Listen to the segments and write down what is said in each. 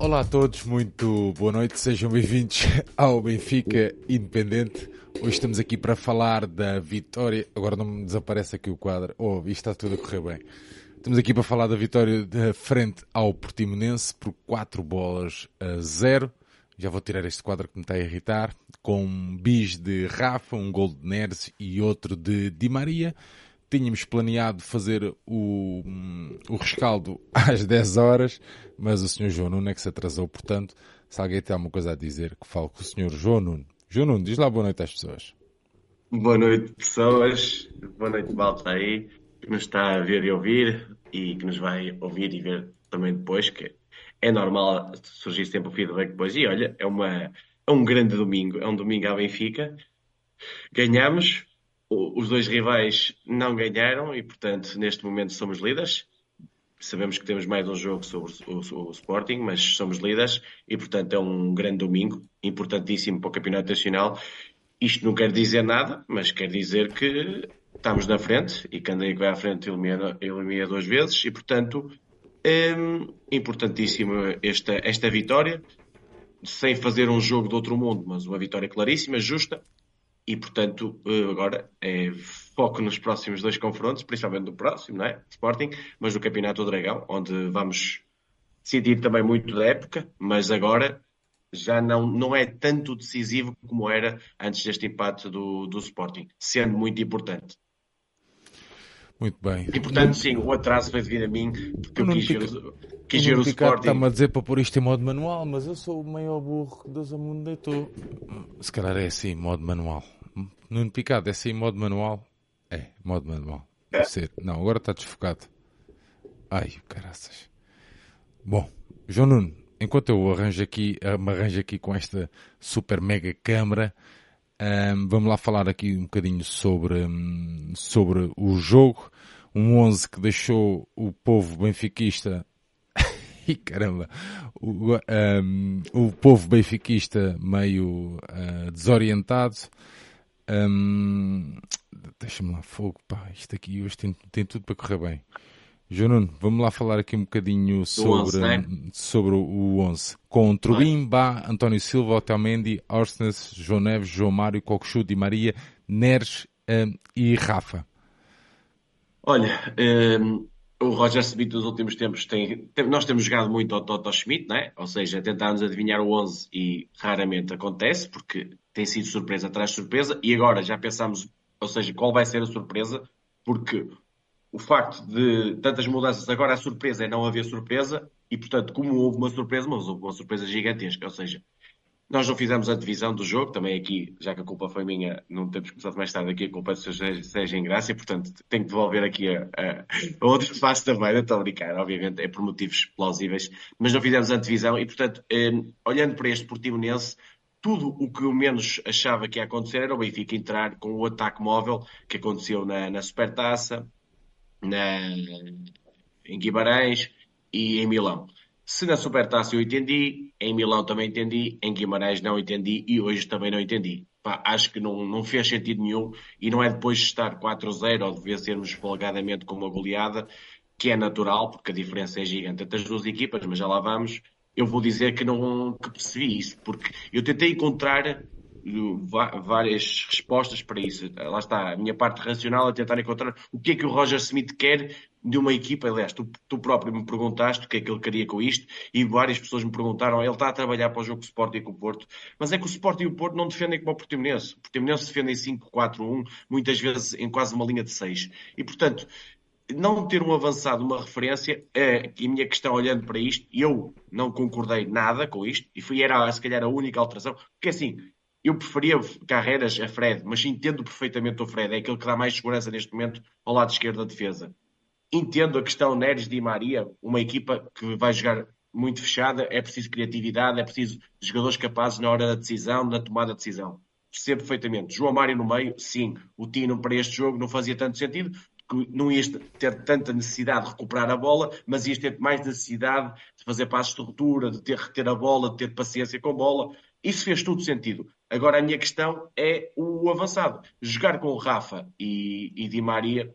Olá a todos, muito boa noite, sejam bem-vindos ao Benfica Independente. Hoje estamos aqui para falar da vitória. Agora não me desaparece aqui o quadro. Oh, isto está tudo a correr bem. Estamos aqui para falar da vitória de frente ao Portimonense por 4 bolas a 0. Já vou tirar este quadro que me está a irritar. Com um bis de Rafa, um gol de Neres e outro de Di Maria. Tínhamos planeado fazer o, o rescaldo às 10 horas, mas o Sr. João Nuno é que se atrasou. Portanto, se alguém tem alguma coisa a dizer, que fale com o Sr. João Nuno. João Nuno, diz lá boa noite às pessoas. Boa noite, pessoas. Boa noite, malta aí, que nos está a ver e ouvir e que nos vai ouvir e ver também depois, que é normal surgir sempre o feedback depois. E olha, é, uma, é um grande domingo. É um domingo à Benfica. Ganhamos, os dois rivais não ganharam e, portanto, neste momento somos líderes. Sabemos que temos mais um jogo sobre o, o, Sporting, mas somos líderes e, portanto, é um grande domingo, importantíssimo para o Campeonato Nacional. Isto não quer dizer nada, mas quer dizer que estamos na frente e quem que vai à frente elimina, elimina duas vezes e, portanto, é importantíssima esta, esta vitória, sem fazer um jogo de outro mundo, mas uma vitória claríssima, justa, e, portanto, eh, agora é foco nos próximos dois confrontos, principalmente no próximo, não é? Sporting, mas no Campeonato do Dragão, onde vamos decidir também muito da época, mas agora já não, não é tanto decisivo como era antes deste empate do, do Sporting, sendo muito importante. Muito bem. E portanto, sim, o atraso foi devido a mim, porque eu quis ver, quis ver o Sporting. Está-me a dizer para pôr isto em modo manual, mas eu sou o maior burro que Deus ao mundo deitou. Se calhar é assim, modo manual. Nuno Picado, é assim, modo manual? É, modo manual. Deve ser. Não, agora está desfocado. Ai, caraças. Bom, João Nuno, enquanto eu arranjo aqui, me arranjo aqui com esta super mega câmara, um, vamos lá falar aqui um bocadinho sobre, um, sobre o jogo. Um 11 que deixou o povo benfiquista e caramba, o, um, o povo benfiquista meio uh, desorientado. Deixa-me lá fogo, pá, isto aqui hoje tem, tem tudo para correr bem. João Nuno, vamos lá falar aqui um bocadinho sobre, 11, né? sobre o 11. Com Trubin, Bá, António Silva, Otamendi, Orsnes, João Neves, João Mário, Cocochu, Di Maria, Neres um, e Rafa. Olha, um, o Roger Smith nos últimos tempos tem, tem, Nós temos jogado muito ao Toto Schmidt, né? ou seja, tentarmos adivinhar o 11 e raramente acontece, porque tem sido surpresa atrás de surpresa, e agora já pensamos, ou seja, qual vai ser a surpresa, porque o facto de tantas mudanças, agora a surpresa é não haver surpresa, e portanto, como houve uma surpresa, mas houve uma surpresa gigantesca, ou seja, nós não fizemos a divisão do jogo, também aqui, já que a culpa foi minha, não temos começado mais tarde aqui, a culpa é do Sr. Sérgio Ingrácia, portanto, tenho que devolver aqui a, a, a outro espaço também, não estou a brincar, obviamente, é por motivos plausíveis, mas não fizemos a divisão e, portanto, eh, olhando para este Portimonense, tudo o que eu menos achava que ia acontecer era o Benfica entrar com o ataque móvel que aconteceu na, na Supertaça, na, em Guimarães e em Milão. Se na Supertaça eu entendi, em Milão também entendi, em Guimarães não entendi e hoje também não entendi. Pá, acho que não, não fez sentido nenhum e não é depois de estar 4-0 ou de vencermos folgadamente com uma goleada, que é natural, porque a diferença é gigante entre as duas equipas, mas já lá vamos. Eu vou dizer que não que percebi isso, porque eu tentei encontrar várias respostas para isso. Lá está, a minha parte racional é tentar encontrar o que é que o Roger Smith quer de uma equipa. Aliás, tu, tu próprio me perguntaste o que é que ele queria com isto e várias pessoas me perguntaram. Ele está a trabalhar para o jogo Sport e com o Porto, mas é que o Sport e o Porto não defendem como o Portimonense. O Portimonense defende em 5-4-1, muitas vezes em quase uma linha de 6. E, portanto, não ter um avançado, uma referência, é a minha questão olhando para isto, eu não concordei nada com isto, e foi, era se calhar a única alteração, porque assim, eu preferia Carreiras a Fred, mas entendo perfeitamente o Fred, é aquele que dá mais segurança neste momento ao lado esquerdo da defesa. Entendo a questão Neres Di Maria, uma equipa que vai jogar muito fechada, é preciso criatividade, é preciso jogadores capazes na hora da decisão, na tomada de decisão. Percebo perfeitamente. João Mário no meio, sim. O Tino para este jogo não fazia tanto sentido, não ias ter tanta necessidade de recuperar a bola, mas ias ter mais necessidade de fazer passos de ruptura, de ter reter a bola, de ter paciência com a bola. Isso fez todo sentido. Agora a minha questão é o avançado. Jogar com Rafa e, e Di Maria,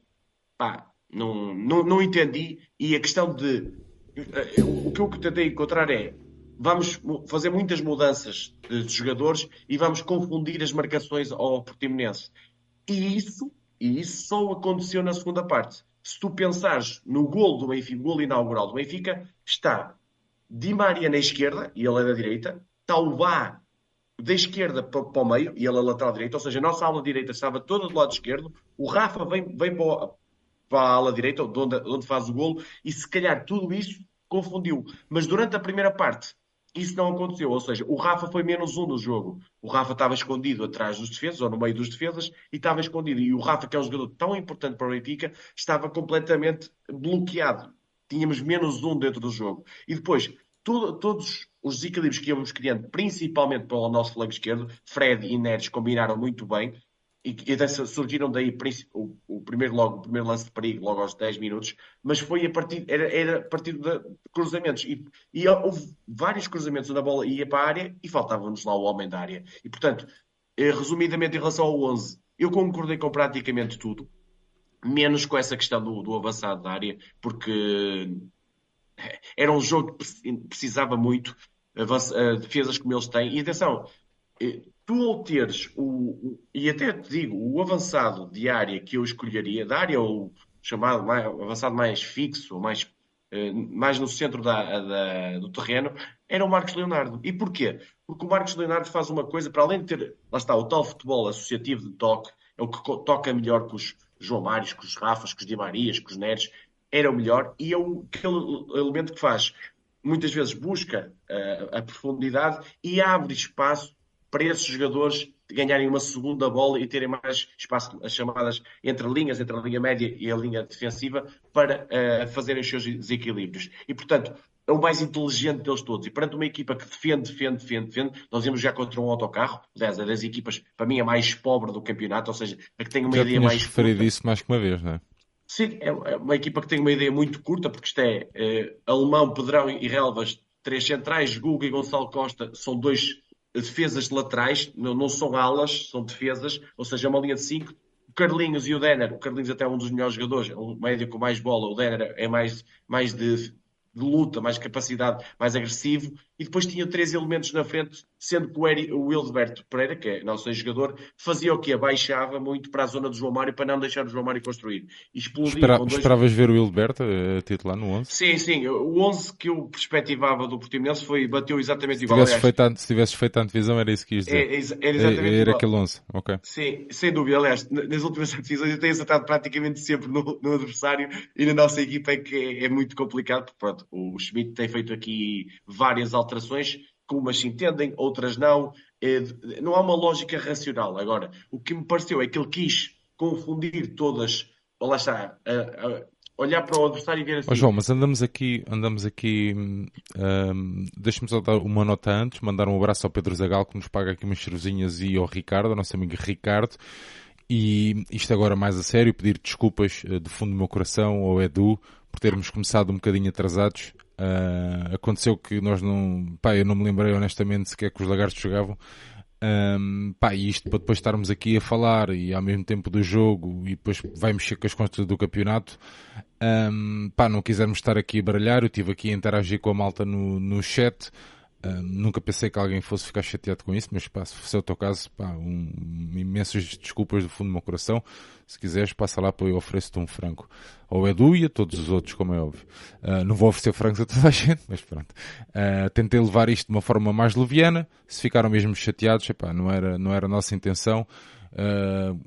pá, não, não, não entendi. E a questão de. O que eu tentei encontrar é vamos fazer muitas mudanças de jogadores e vamos confundir as marcações ao Portimonense. E isso, e isso só aconteceu na segunda parte. Se tu pensares no gol do Benfica, gol inaugural do Benfica, está Di Maria na esquerda e ele é da direita, o Vá da esquerda para, para o meio e ele é lateral direito, ou seja, a nossa ala direita estava toda do lado esquerdo, o Rafa vem, vem para, para a ala direita, onde, onde faz o golo, e se calhar tudo isso confundiu. Mas durante a primeira parte, isso não aconteceu. Ou seja, o Rafa foi menos um no jogo. O Rafa estava escondido atrás dos defesas, ou no meio dos defesas, e estava escondido. E o Rafa, que é um jogador tão importante para o Benfica, estava completamente bloqueado. Tínhamos menos um dentro do jogo. E depois, todos os desequilíbrios que íamos criando, principalmente para o nosso flanco esquerdo, Fred e Neres combinaram muito bem e, e surgiram daí o, o, primeiro logo, o primeiro lance de perigo, logo aos 10 minutos, mas foi a partir, era, era a partir de cruzamentos. E, e houve vários cruzamentos onde a bola ia para a área e faltava-nos lá o homem da área. E portanto, eh, resumidamente em relação ao 11, eu concordei com praticamente tudo, menos com essa questão do, do avançado da área, porque era um jogo que precisava muito eh, defesas como eles têm. E atenção, eh, tu ao teres o, e até te digo, o avançado de área que eu escolheria, da área ou chamado mais, avançado mais fixo, mais, eh, mais no centro da, da, do terreno, era o Marcos Leonardo. E porquê? Porque o Marcos Leonardo faz uma coisa, para além de ter, lá está, o tal futebol associativo de toque, é o que toca melhor com os João Mários, com os Rafas, com os Di Marias, com os Neres, era o melhor e é o, aquele elemento que faz, muitas vezes busca uh, a profundidade e abre espaço para esses jogadores ganharem uma segunda bola e terem mais espaço, as chamadas entre linhas, entre a linha média e a linha defensiva, para uh, fazerem os seus desequilíbrios. E, portanto, é o mais inteligente deles todos. E perante uma equipa que defende, defende, defende, defende, nós vimos já contra um autocarro, aliás, é das equipas, para mim, a mais pobre do campeonato, ou seja, a que tem uma já ideia mais. referido isso mais que uma vez, não é? Sim, é, é uma equipa que tem uma ideia muito curta, porque isto é, é Alemão, Pedrão e Relvas, três centrais, Guga e Gonçalo Costa são dois defesas laterais, não, não são alas, são defesas, ou seja, é uma linha de cinco. O Carlinhos e o Denner, o Carlinhos até é um dos melhores jogadores, é um médio com mais bola, o Denner é mais, mais de de luta, mais capacidade, mais agressivo, e depois tinha três elementos na frente, sendo que o, Eri, o Wildeberto Pereira, que é nosso jogador, fazia o que? Abaixava muito para a zona do João Mário para não deixar o João Mário construir. Explodia Espera, dois... Esperavas ver o Wildeberto a titular no 11? Sim, sim. O 11 que eu perspectivava do Portimonense foi, bateu exatamente se igual. Tivesses feito, se tivesses feito a antevisão era isso que ias dizer. É, era exatamente era, era aquele 11, ok. Sim, sem dúvida. Aliás, nas últimas antevisões eu tenho acertado praticamente sempre no, no adversário e na nossa equipa é que é, é muito complicado, porque pronto, o Schmidt tem feito aqui várias alterações, que umas se entendem, outras não. É, não há uma lógica racional. Agora, o que me pareceu é que ele quis confundir todas, lá está, olhar para o adversário e ver assim. Oh, João, mas andamos aqui, andamos aqui, um, deixa-me só dar uma nota antes, mandar um abraço ao Pedro Zagal que nos paga aqui umas cervezinhas e ao Ricardo, ao nosso amigo Ricardo. E isto agora mais a sério, pedir desculpas uh, do fundo do meu coração ao Edu por termos começado um bocadinho atrasados. Uh, aconteceu que nós não, pá, eu não me lembrei honestamente sequer que os lagartos jogavam. Um, pá, e isto para depois estarmos aqui a falar e ao mesmo tempo do jogo e depois vai mexer com as contas do campeonato. Um, pá, não quisermos estar aqui a baralhar, eu estive aqui a interagir com a malta no, no chat. Uh, nunca pensei que alguém fosse ficar chateado com isso, mas pá, se fosse o teu caso, pá, um, imensas desculpas do fundo do meu coração. Se quiseres, passa lá para eu ofereço-te um frango. Ao Edu e a todos os outros, como é óbvio. Uh, não vou oferecer frangos a toda a gente, mas pronto. Uh, tentei levar isto de uma forma mais leviana. Se ficaram mesmo chateados, epá, não era, não era a nossa intenção.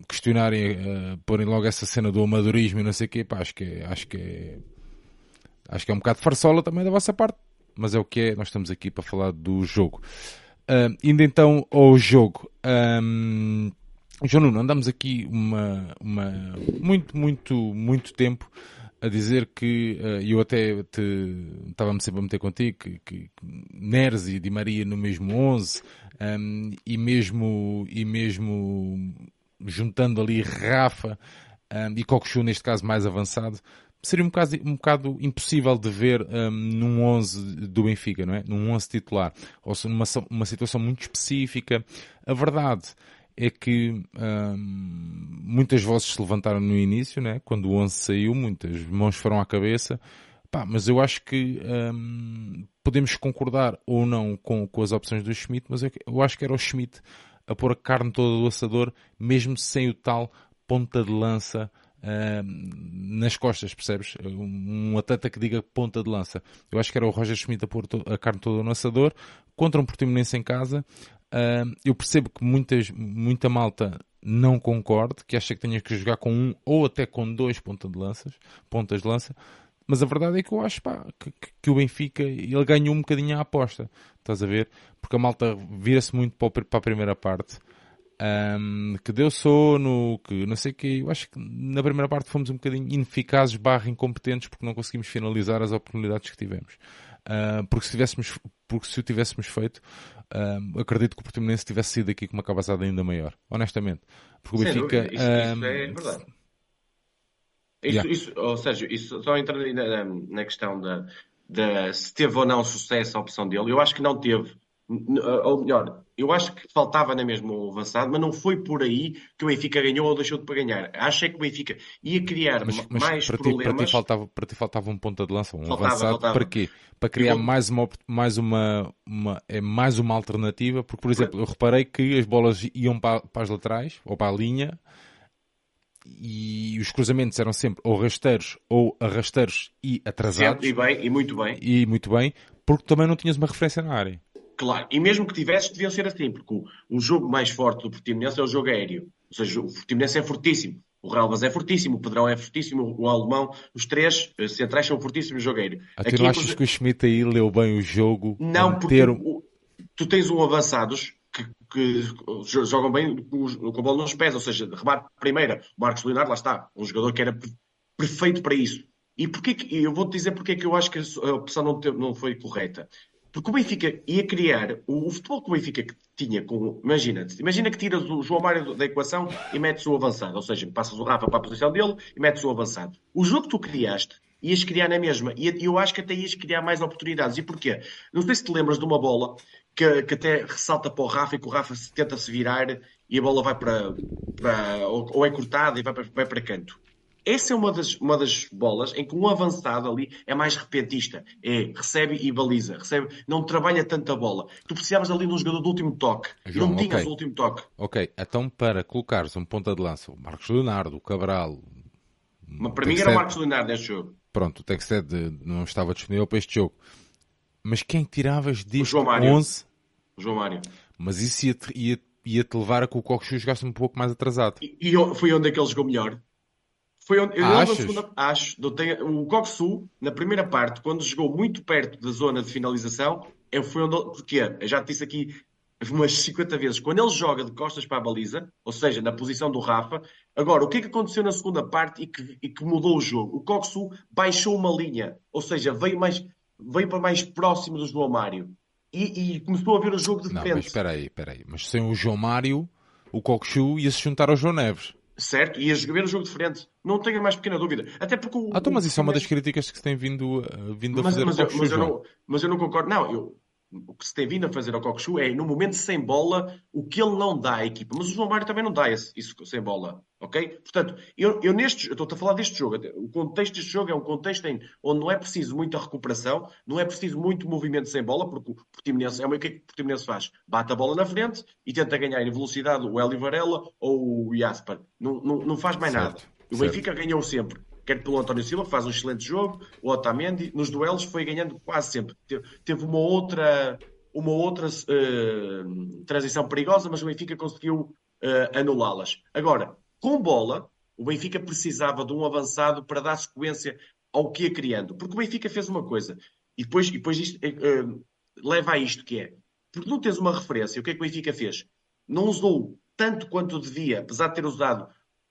Questionarem, porem logo essa cena do amadorismo e não sei o quê, pá, acho que é, acho que é, acho que é um bocado farsola também da vossa parte mas é o que é, nós estamos aqui para falar do jogo. Uh, indo então ao jogo. Um, João Nuno, andamos aqui uma, uma, muito, muito, muito tempo a dizer que, uh, eu até te, estava-me sempre a meter contigo, que, que Neres e Di Maria no mesmo 11, um, e mesmo, e mesmo juntando ali Rafa um, e Cocochu neste caso mais avançado, seria um bocado, um bocado impossível de ver um, num 11 do Benfica, não é? Num 11 titular. Ou seja, numa uma situação muito específica. A verdade é que um, muitas vozes se levantaram no início, né? quando o 11 saiu, muitas mãos foram à cabeça, Pá, mas eu acho que hum, podemos concordar ou não com, com as opções do Schmidt, mas eu, eu acho que era o Schmidt a pôr a carne toda do assador, mesmo sem o tal ponta de lança nas costas, percebes? Um, atleta que diga ponta de lança. Eu acho que era o Roger Schmidt a pôr a carne toda no assador contra um Portimonense em casa. Eu percebo que muitas, muita malta não concorde, que acha que tenha que jogar com um ou até com dois pontas de lanças, pontas de lança. Mas a verdade é que eu acho pá, que, que, o Benfica ele ganhou um bocadinho a aposta. Estás a ver? Porque a malta vira-se muito para a primeira parte um, que deu sono, que não sei o que. Eu acho que na primeira parte fomos um bocadinho ineficazes barra incompetentes porque não conseguimos finalizar as oportunidades que tivemos. Uh, porque, se tivéssemos, porque se o tivéssemos feito, uh, acredito que o Portimonense tivesse sido aqui com uma capacidade ainda maior. Honestamente. Porque o Benfica... Isso, isso, é verdade. Isso, yeah. isso, ou seja, isso só entrando na, na questão da, da se teve ou não sucesso a opção dele, eu acho que não teve ou melhor, eu acho que faltava na mesma o avançado, mas não foi por aí que o Benfica ganhou ou deixou de para ganhar. Acho é que o Benfica ia criar mas, mas mais para problemas. Ti, para, ti faltava, para ti faltava um ponta de lança, um faltava, avançado. Faltava. Para quê? Para criar eu... mais, uma, mais, uma, uma, é mais uma alternativa, porque, por exemplo, eu reparei que as bolas iam para, para as laterais, ou para a linha, e os cruzamentos eram sempre ou rasteiros ou arrasteiros e atrasados. Sempre, e bem, e muito bem. E muito bem, porque também não tinhas uma referência na área. Claro, e mesmo que tivesses, deviam ser assim, porque o, o jogo mais forte do Portimonense é o jogo aéreo. Ou seja, o Portimonense é fortíssimo. O Relvas é fortíssimo, o Pedrão é fortíssimo, o Alemão, os três eh, centrais são fortíssimos no jogo aéreo. Ah, tu Aqui, não achas que o Schmidt aí leu bem o jogo? Não, porque ter... o, tu tens um avançados que, que jogam bem com, a bola nos pés, ou seja, remate primeira. O Marcos Leonardo, lá está, um jogador que era perfeito para isso. E porquê que, eu vou-te dizer porque é que eu acho que a opção não, não foi correta. Porque o Benfica ia criar o, futebol que o Benfica tinha com. Imagina, imagina que tiras o João Mário da equação e metes o avançado. Ou seja, passas o Rafa para a posição dele e metes o avançado. O jogo que tu criaste ias criar na mesma. E eu acho que até ias criar mais oportunidades. E porquê? Não sei se te lembras de uma bola que, que até ressalta para o Rafa e que o Rafa tenta se virar e a bola vai para. para ou, ou é cortada e vai para, vai para canto. Essa é uma das, uma das bolas em que um avançado ali é mais repentista. É, recebe e baliza. Recebe, não trabalha tanta bola. Tu precisavas ali de um jogador do último toque. João, não tinhas okay. o último toque. Ok, então para colocares um ponta de lança, o Marcos Leonardo, o Cabral. Mas para mim era o Marcos Leonardo neste jogo. Pronto, o Texted não estava disponível para este jogo. Mas quem tiravas Mário. 11? O João Mário. Mas isso ia-te ia, ia -te levar a que o Coxu jogasse um pouco mais atrasado. E, e foi onde é que ele jogou melhor? Foi onde, eu segunda, acho, tenho, o Coxu, na primeira parte, quando jogou muito perto da zona de finalização, eu foi onde, porque eu já te disse aqui umas 50 vezes, quando ele joga de costas para a baliza, ou seja, na posição do Rafa, agora, o que é que aconteceu na segunda parte e que, e que mudou o jogo? O Coxu baixou uma linha, ou seja, veio, mais, veio para mais próximo do João Mário e, e começou a ver o jogo de defesa. Não, mas espera aí, espera aí, mas sem o João Mário, o Coxu ia se juntar ao João Neves certo? E a jogar o jogo de frente. Não tenho a mais pequena dúvida. Até porque o, Ah, então, mas isso é uma das críticas que se tem vindo, vindo a mas, fazer mas, eu, mas, eu não, mas eu não concordo. Não, eu, o que se tem vindo a fazer ao Cockchu é, no momento sem bola, o que ele não dá à equipa. Mas o João Mário também não dá isso, isso sem bola. Ok? Portanto, eu, eu neste, eu estou a falar deste jogo. O contexto deste jogo é um contexto em, onde não é preciso muita recuperação, não é preciso muito movimento sem bola, porque o Portimonense é o que, é que o Portimonense faz? Bate a bola na frente e tenta ganhar em velocidade o Eli Varela ou o Jasper. Não, não, não faz mais certo, nada. O Benfica ganhou sempre quer pelo António Silva, que faz um excelente jogo, o Otamendi, nos duelos foi ganhando quase sempre. Teve uma outra, uma outra uh, transição perigosa, mas o Benfica conseguiu uh, anulá-las. Agora, com bola, o Benfica precisava de um avançado para dar sequência ao que ia criando. Porque o Benfica fez uma coisa, e depois, e depois isto, uh, leva a isto que é, porque não tens uma referência, o que é que o Benfica fez? Não usou tanto quanto devia, apesar de ter usado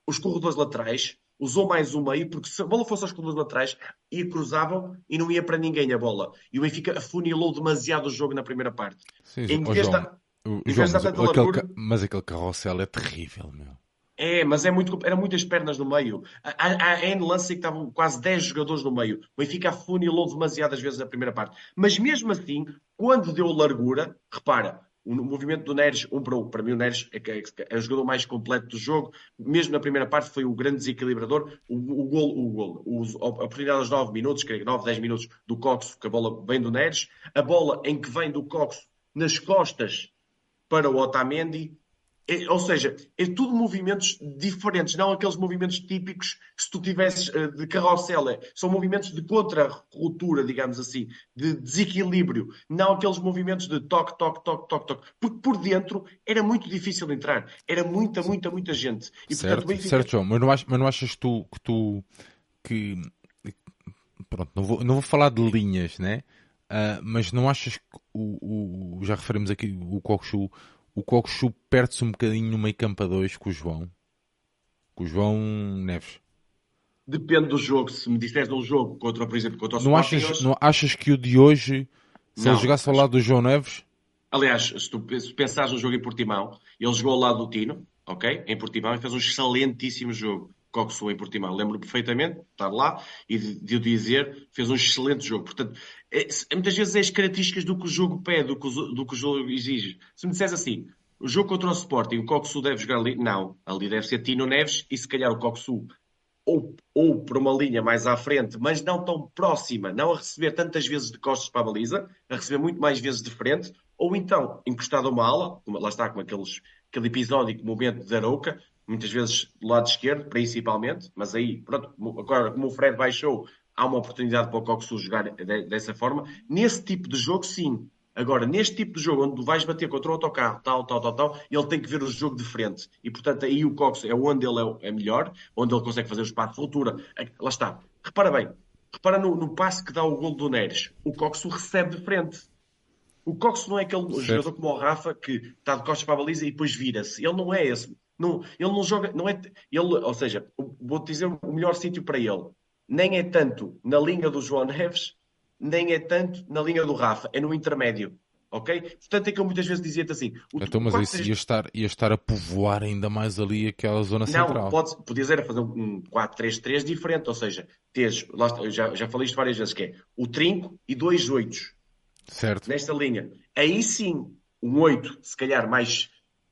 os corredores laterais, usou mais o meio, porque se a bola fosse aos corredores laterais, ia cruzavam e não ia para ninguém a bola. E o Benfica afunilou demasiado o jogo na primeira parte. Sim, em vez João, o, João, mas, aquele, mas aquele carrossel é terrível, meu. É, mas é muito, era muitas pernas no meio. Há, há N lance que estavam quase 10 jogadores no meio. O Benfica afunilou demasiadas vezes na primeira parte. Mas mesmo assim, quando deu largura, repara, o movimento do Neres, um para um. Para mim, o Neres é, é, é, o jogador mais completo do jogo. Mesmo na primeira parte, foi o grande desequilibrador. O, o gol, o gol, o, a oportunidade aos 9 minutos, que 9, 10 minutos do Coxo, que a bola vem do Neres. A bola em que vem do Coxo nas costas para o Otamendi é, ou seja, é tudo movimentos diferentes, não aqueles movimentos típicos que se tu tivesses uh, de carrossel, é, são movimentos de contra-ruptura, digamos assim, de desequilíbrio, não aqueles movimentos de toque, toque, toque, toque, toque, porque por dentro era muito difícil entrar, era muita, muita, muita gente. E, certo, portanto, Benfica... certo, João, mas não, achas, mas não achas tu que tu que pronto, não vou, não vou falar de linhas, né? Uh, mas não achas que o, o já referimos aqui o Kokshu o Cocosu perde-se um bocadinho no meio campo a dois com o João. Com o João Neves. Depende do jogo. Se me disseres um jogo contra, por exemplo, contra o não achas, não achas que o de hoje, se não, ele jogasse ao lado do João Neves... Aliás, se tu pensares no jogo em Portimão, ele jogou ao lado do Tino, ok? Em Portimão e fez um excelentíssimo jogo. Coxo em Portimão. Lembro perfeitamente, estar lá e de, de o dizer, fez um excelente jogo. Portanto, muitas vezes é as características do que o jogo pede, do que o, do que o jogo exige. Se me disseres assim, o jogo contra o Sporting, o Coxu deve jogar ali? Não. Ali deve ser Tino Neves e se calhar o Coxu ou, ou por uma linha mais à frente, mas não tão próxima, não a receber tantas vezes de costas para a baliza, a receber muito mais vezes de frente, ou então encostado a uma ala, lá está com aqueles, aquele episódico momento de Arouca, muitas vezes do lado esquerdo, principalmente, mas aí, pronto, agora como o Fred baixou, há uma oportunidade para o Coxu jogar dessa forma. Nesse tipo de jogo, sim. Agora, neste tipo de jogo, onde tu vais bater contra o autocarro, tal, tal, tal, tal, ele tem que ver o jogo de frente. E, portanto, aí o Cox é onde ele é, é melhor, onde ele consegue fazer o espaço de ruptura. Lá está. Repara bem. Repara no, no passe que dá o gol do Neres. O Cox o recebe de frente. O Cox não é aquele certo. jogador como o Rafa que está de costas para a baliza e depois vira-se. Ele não é esse. Não, ele não joga. Não é, ele, ou seja, vou-te dizer o melhor sítio para ele nem é tanto na linha do João Neves, nem é tanto na linha do Rafa, é no intermédio. Ok? Portanto, é que eu muitas vezes dizia-te assim. então, mas isso ia estar, ia estar a povoar ainda mais ali aquela zona não, central. Não, pode, podias era fazer um 4-3-3 diferente, ou seja, teres, já, já falei isto várias vezes, que é o trinco e dois oitos. Certo. Nesta linha. Aí sim, um 8, se calhar mais,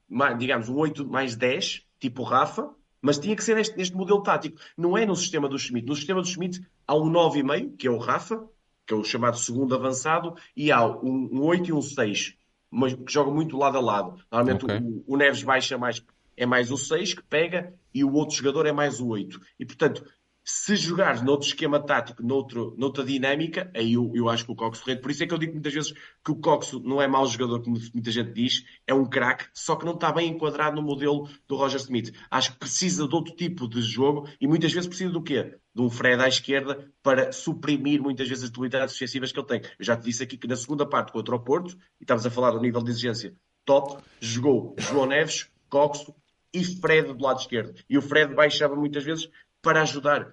mais digamos, um 8 mais 10, tipo Rafa, mas tinha que ser neste, neste modelo tático. Não é no sistema do Schmidt. No sistema do Schmidt há um 9,5, que é o Rafa, que é o chamado segundo avançado, e há um, um 8 e um 6, mas que jogam muito lado a lado. Normalmente okay. o, o, Neves baixa mais, é mais o 6 que pega e o outro jogador é mais o 8. E portanto, se jogares noutro esquema tático, noutro, noutra dinâmica, aí eu, eu acho que o Coxo rende. Por isso é que eu digo muitas vezes que o Coxo não é mau jogador, como muita gente diz, é um craque, só que não está bem enquadrado no modelo do Roger Smith. Acho que precisa de outro tipo de jogo e muitas vezes precisa do quê? De um Fred à esquerda para suprimir muitas vezes as debilidades excessivas que ele tem. Eu já te disse aqui que na segunda parte contra o Porto, e estamos a falar do nível de exigência top, jogou João Neves, Coxo e Fred do lado esquerdo. E o Fred baixava muitas vezes para ajudar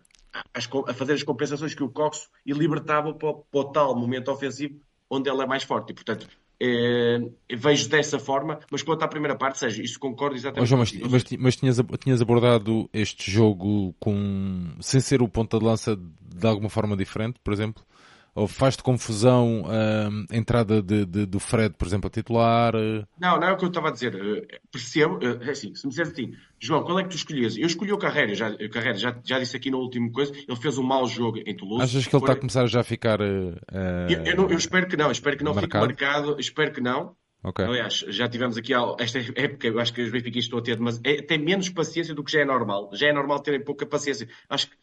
a fazer as compensações que o Coxo e libertava para, para o tal momento ofensivo onde ele é mais forte. E, portanto, é, vejo dessa forma, mas quanto à primeira parte, seja, isso concordo exatamente. João, mas, mas, mas tinhas, tinhas, abordado este jogo com sem ser o ponta de lança de alguma forma diferente, por exemplo? Ou faz-te confusão hum, a entrada de, de, do Fred, por exemplo, a titular? Não, não é o que eu estava a dizer. Eh, percebo, eh, é assim, se me disseres assim, João, qual é que tu escolhias? Eu escolhi o Carreira, já, o Carreira já, já disse aqui no último coisa, ele fez um mau jogo em Toulouse. Achas que ele está a começar já a ficar. Uh, eu, eu, não, eu, espero que não, espero que não marcado? fique marcado, espero que não. Okay. Aliás, já tivemos aqui esta época, eu acho que os benfiquistas estão a ter, mas é, tem menos paciência do que já é normal. Já é normal terem pouca paciência. Acho que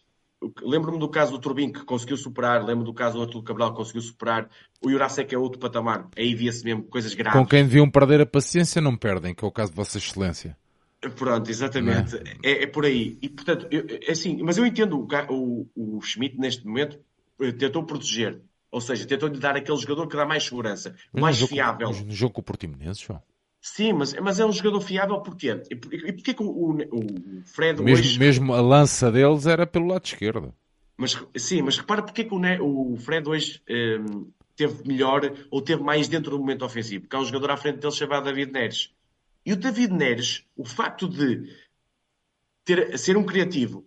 Lembro-me do caso do Turbin que conseguiu superar, lembro do caso do Artur Cabral que conseguiu superar, o Jurasek é outro patamar, aí via-se mesmo coisas graves. Com quem deviam perder a paciência não perdem, que é o caso de Vossa Excelência. Pronto, exatamente, é? É, é? por aí. E portanto, eu, é assim, mas eu entendo o, o, o Schmidt neste momento eh, tentou proteger, ou seja, tentou-lhe dar aquele jogador que dá mais segurança, mais no fiável. Jogo, no jogo com o Portimonense, João. Sim, mas, mas é um jogador fiável porquê? E, porquê que o, o, Fred mesmo, hoje... Mesmo a lança deles era pelo lado esquerdo. Mas, sim, mas repara porque é que o, o Fred hoje um, teve melhor ou teve mais dentro do momento ofensivo. Porque há um jogador à frente dele chamado David Neres. E o David Neres, o facto de ter, ser um criativo,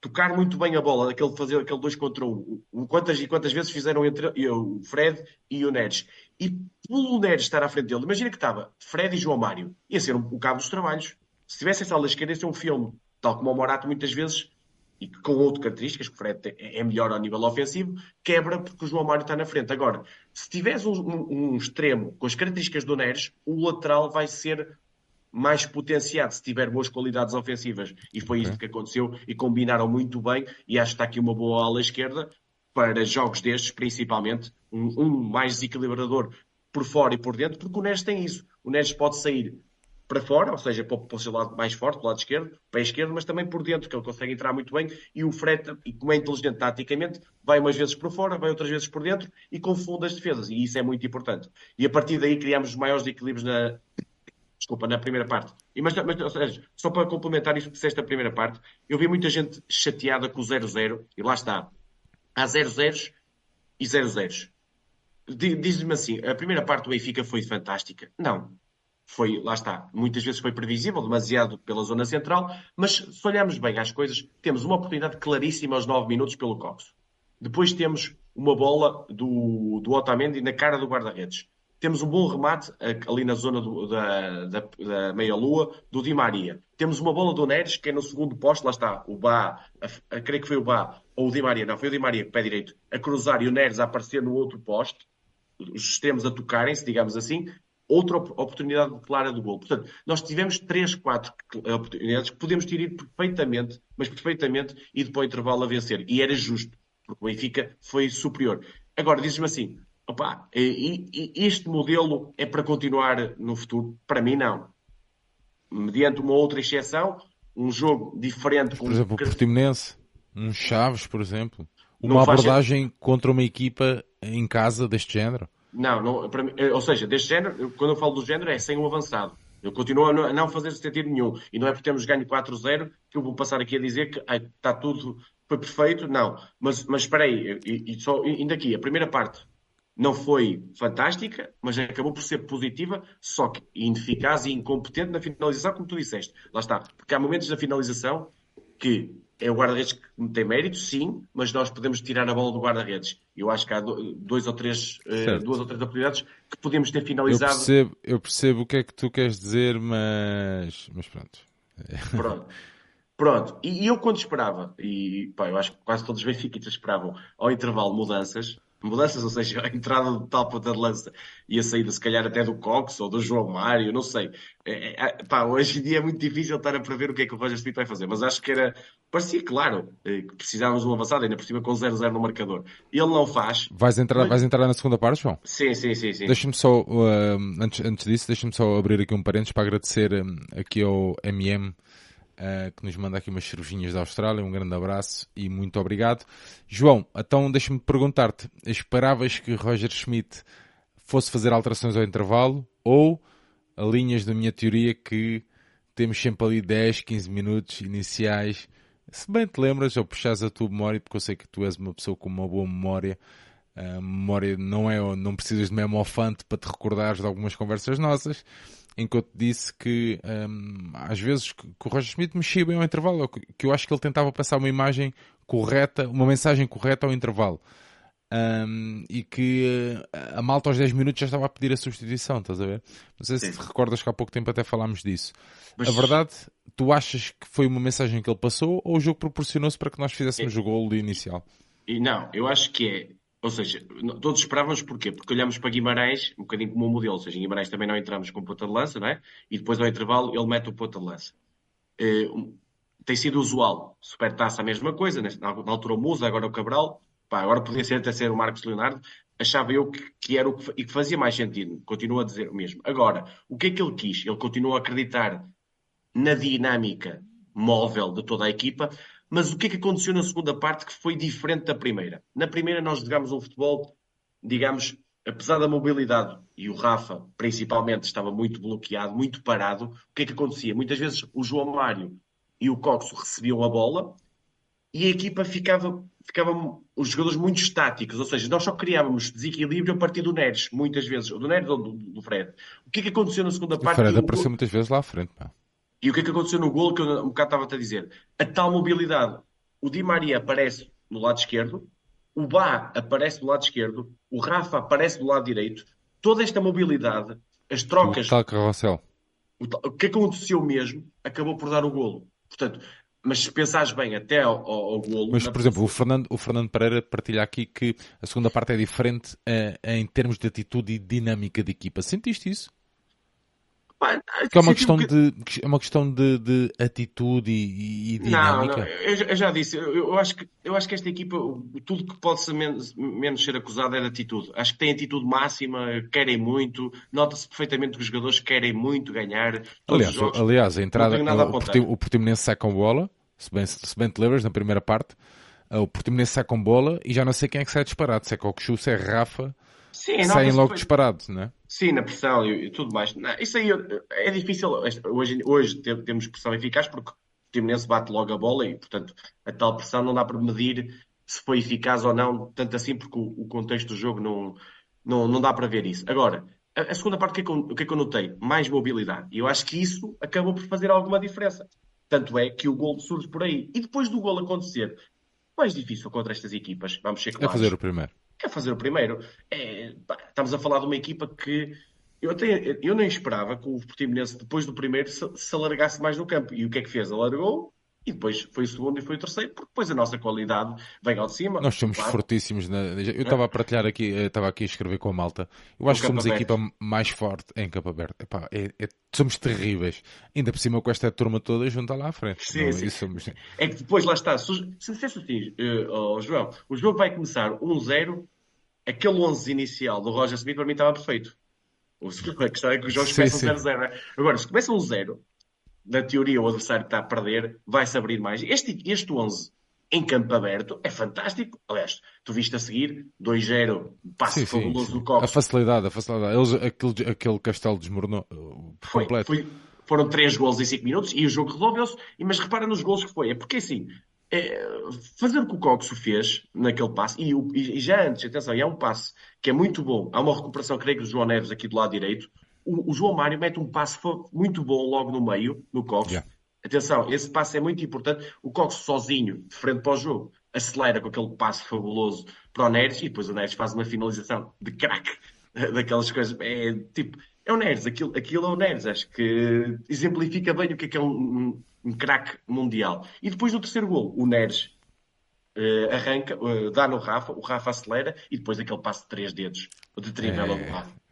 tocar muito bem a bola, aquele fazer aquele 2 contra 1. Um. Quantas e quantas vezes fizeram entre o Fred e o Neres. E pelo Neres estar à frente dele, imagina que estava Fred e João Mário. Ia ser um, um cabo dos trabalhos. Se tivesse essa ala esquerda, ia ser um filme. Tal como o Morato muitas vezes, e com outras características, que o Fred é melhor ao nível ofensivo, quebra porque o João Mário está na frente. Agora, se tiveres um, um, um extremo com as características do Neres, o lateral vai ser mais potenciado se tiver boas qualidades ofensivas. E foi okay. isso que aconteceu e combinaram muito bem. E acho que está aqui uma boa ala esquerda para jogos destes, principalmente. Um, um mais desequilibrador por fora e por dentro, porque o Neres tem isso. O Neres pode sair para fora, ou seja, para, o seu lado mais forte, para o lado esquerdo, pé esquerdo, mas também por dentro, que ele consegue entrar muito bem. E o Fred, e como é inteligente taticamente, vai umas vezes por fora, vai outras vezes por dentro e confunde as defesas. E isso é muito importante. E a partir daí criamos os maiores equilíbrios na, desculpa, na primeira parte. E, mas, mas seja, só para complementar isso que disseste na primeira parte, eu vi muita gente chateada com o 0-0, e lá está. Há 0-0 e 0-0. Diz-me assim, a primeira parte do Benfica foi fantástica. Não. Foi, lá está, muitas vezes foi previsível, demasiado pela zona central, mas se olharmos bem às coisas, temos uma oportunidade claríssima aos 9 minutos pelo Cox. Depois temos uma bola do, do Otamendi na cara do guarda-redes temos um bom remate ali na zona do, da, da, da meia-lua do Di Maria. Temos uma bola do Neres, que é no segundo posto, lá está, o Bá, a, a, creio que foi o Bá, ou o Di Maria, não, foi o Di Maria, pé direito, a cruzar e o Neres a aparecer no outro posto, os extremos a tocarem-se, digamos assim, outra oportunidade clara do gol. Portanto, nós tivemos três, quatro oportunidades que podemos ter ido perfeitamente, mas perfeitamente, e depois o intervalo a vencer. E era justo, porque o Benfica foi superior. Agora, dizes-me assim, Opa, e, este modelo é para continuar no futuro? Para mim, não. Mediante uma outra exceção, um jogo diferente. Por exemplo, o Portimonense, um Chaves, por exemplo. Uma abordagem contra uma equipa em casa deste género? Não, não mim, eh, ou seja, deste género, quando eu falo do género, é sem um avançado. Eu continuo a não fazer sentido nenhum. E não é porque temos ganho 4-0 que eu vou passar aqui a dizer que está tudo, foi perfeito. Não. Mas, mas espera aí, e, e só, ainda aqui, a primeira parte não foi fantástica, mas acabou por ser positiva, só que ineficaz e incompetente na finalização, como tu disseste. Lá está. Porque há momentos na finalização que é o guarda-redes que tem mérito, sim, mas nós podemos tirar a bola do guarda-redes. Eu acho que há dois ou três, uh, duas ou três oportunidades que podemos ter finalizado. Eu percebo, eu percebo o que é que tu queres dizer, mas, mas pronto. Pronto. Pronto, e, e eu quando esperava, e pá, eu acho que quase todos os benfiquistas esperavam ao intervalo mudanças, mudanças, ou seja, a entrada do tal ponta de lança e a saída, se calhar, até do Cox ou do João Mário, não sei. É, é, é, pá, hoje em dia é muito difícil estar a prever o que é que o Roger Smith vai fazer, mas acho que era. Parecia claro eh, que precisávamos de um avançado, ainda por cima com 0-0 no marcador. Ele não faz. Vais entrar, mas... vais entrar na segunda parte, João? Sim, sim, sim. sim. Deixa-me só, uh, antes, antes disso, deixa-me só abrir aqui um parênteses para agradecer um, aqui ao MM uh, que nos manda aqui umas cervejinhas da Austrália. Um grande abraço e muito obrigado. João, então deixa-me perguntar-te: esperavas que Roger Schmidt fosse fazer alterações ao intervalo ou alinhas da minha teoria que temos sempre ali 10, 15 minutos iniciais? Se bem te lembras, ou puxas a tua memória, porque eu sei que tu és uma pessoa com uma boa memória, a memória não é, não precisas de memofante para te recordares de algumas conversas nossas te disse que um, às vezes que, o Roger Smith mexia bem ao intervalo, que eu acho que ele tentava passar uma imagem correta, uma mensagem correta ao intervalo. Um, e que uh, a malta aos 10 minutos já estava a pedir a substituição, estás a ver? Não sei se te recordas que há pouco tempo até falámos disso. Mas... A verdade, tu achas que foi uma mensagem que ele passou ou o jogo proporcionou-se para que nós fizéssemos é... o gol inicial? E não, eu acho que é ou seja, todos esperávamos porquê? Porque olhamos para Guimarães um bocadinho como um modelo. Ou seja, em Guimarães também não entramos com ponta de lança, não é? E depois ao intervalo ele mete o ponta de lança. Uh, tem sido usual. Supertaça a mesma coisa. Na, altura o Musa, agora o Cabral. Pá, agora podia ser até ser o Marcos Leonardo. Achava eu que, que era o que, e que fazia mais sentido. Continuo a dizer o mesmo. Agora, o que é que ele quis? Ele continua a acreditar na dinâmica móvel de toda a equipa, mas o que é que aconteceu na segunda parte que foi diferente da primeira? Na primeira nós jogámos um futebol, digamos, apesar da mobilidade, e o Rafa principalmente estava muito bloqueado, muito parado, o que é que acontecia? Muitas vezes o João Mário e o Coxo recebiam a bola e a equipa ficava, ficava os jogadores muito estáticos, ou seja, nós só criávamos desequilíbrio a partir do Neres, muitas vezes, ou do Neres ou do, do Fred. O que é que aconteceu na segunda parte? O Fred apareceu muitas vezes lá à frente, pá. E o que é que aconteceu no golo que eu um bocado estava a dizer? A tal mobilidade. o Di Maria aparece no lado esquerdo, o Bá aparece do lado esquerdo, o Rafa aparece do lado direito, toda esta mobilidade, as trocas. O tal carrossel. O que aconteceu mesmo acabou por dar o golo. Portanto, mas se pensares bem até ao, ao golo. Mas, por exemplo, o Fernando, o Fernando Pereira partilha aqui que a segunda parte é diferente uh, em termos de atitude e dinâmica de equipa. Sentiste isso? Pá, que é uma questão, que... de, é uma questão de, de atitude e, e dinâmica. Não, não, eu, eu já disse, eu, eu, acho que, eu acho que esta equipa, tudo que pode ser menos, menos ser acusado é de atitude. Acho que tem atitude máxima, querem muito, nota-se perfeitamente que os jogadores querem muito ganhar. Aliás, aliás, a entrada, o, o Portimonense sai com bola, se bem, se bem te lembras, na primeira parte, o Portimonense sai com bola e já não sei quem é que sai disparado, se é Cocochu, se é Rafa Sim, saem logo foi... disparados, não é? Sim, na pressão e, e tudo mais. Não, isso aí é difícil. Hoje, hoje temos pressão eficaz porque o Timonense bate logo a bola e, portanto, a tal pressão não dá para medir se foi eficaz ou não, tanto assim porque o, o contexto do jogo não, não, não dá para ver isso. Agora, a, a segunda parte, o que, é que o que é que eu notei? Mais mobilidade. E eu acho que isso acabou por fazer alguma diferença. Tanto é que o gol surge por aí. E depois do gol acontecer, mais difícil contra estas equipas, vamos ser claros. É fazer o primeiro é fazer o primeiro. É, pá, estamos a falar de uma equipa que eu, até, eu nem esperava que o Portimonense, depois do primeiro, se, se alargasse mais no campo. E o que é que fez? Alargou e depois foi o segundo e foi o terceiro, porque depois a nossa qualidade vem ao de cima. Nós somos claro. fortíssimos. Na... Eu estava a partilhar aqui, eh, estava aqui a escrever com a malta. Eu acho que somos aberto. a equipa mais forte em campo aberto. Epá, é, é... somos terríveis. Ainda por cima com esta turma toda junto lá à frente. Sim, Não, sim. Somos... É que depois lá está. Se dissesse assim, uh, oh, João, o jogo vai começar 1-0, aquele 11 inicial do Roger Smith para mim estava perfeito. A questão é que os jogos sim, começam 0-0. Né? Agora, se começam 0, na teoria o adversário está a perder, vai-se abrir mais. Este, este 11 em campo aberto é fantástico. Aliás, tu viste a seguir 2-0, passe sim, fabuloso sim, do Cox. A facilidade, a facilidade. Eles, aquele, aquele castelo desmoronou uh, foi, completo. Foi, foram 3 gols em 5 minutos e o jogo resolveu-se. Mas repara nos gols que foi. É porque assim, é, fazer o que o Coxo fez naquele passe, e, e, já antes, atenção, e há um passe que é muito bom, há uma recuperação, creio que do João Neves aqui do lado direito, o, o João Mário mete um passe muito bom logo no meio, no Coxo. Yeah. Atenção, esse passe é muito importante. O Coxo sozinho, de frente para o jogo, acelera com aquele passe fabuloso para o Neres e depois o Neres faz uma finalização de craque daquelas coisas. É tipo, é o Neres, aquilo, aquilo é o Neres. Acho que exemplifica bem o que é que é um, um, craque mundial. E depois do terceiro gol, o Neres uh, arranca, uh, dá no Rafa, o Rafa acelera e depois aquele passo de três dedos, de trivela é... do Rafa.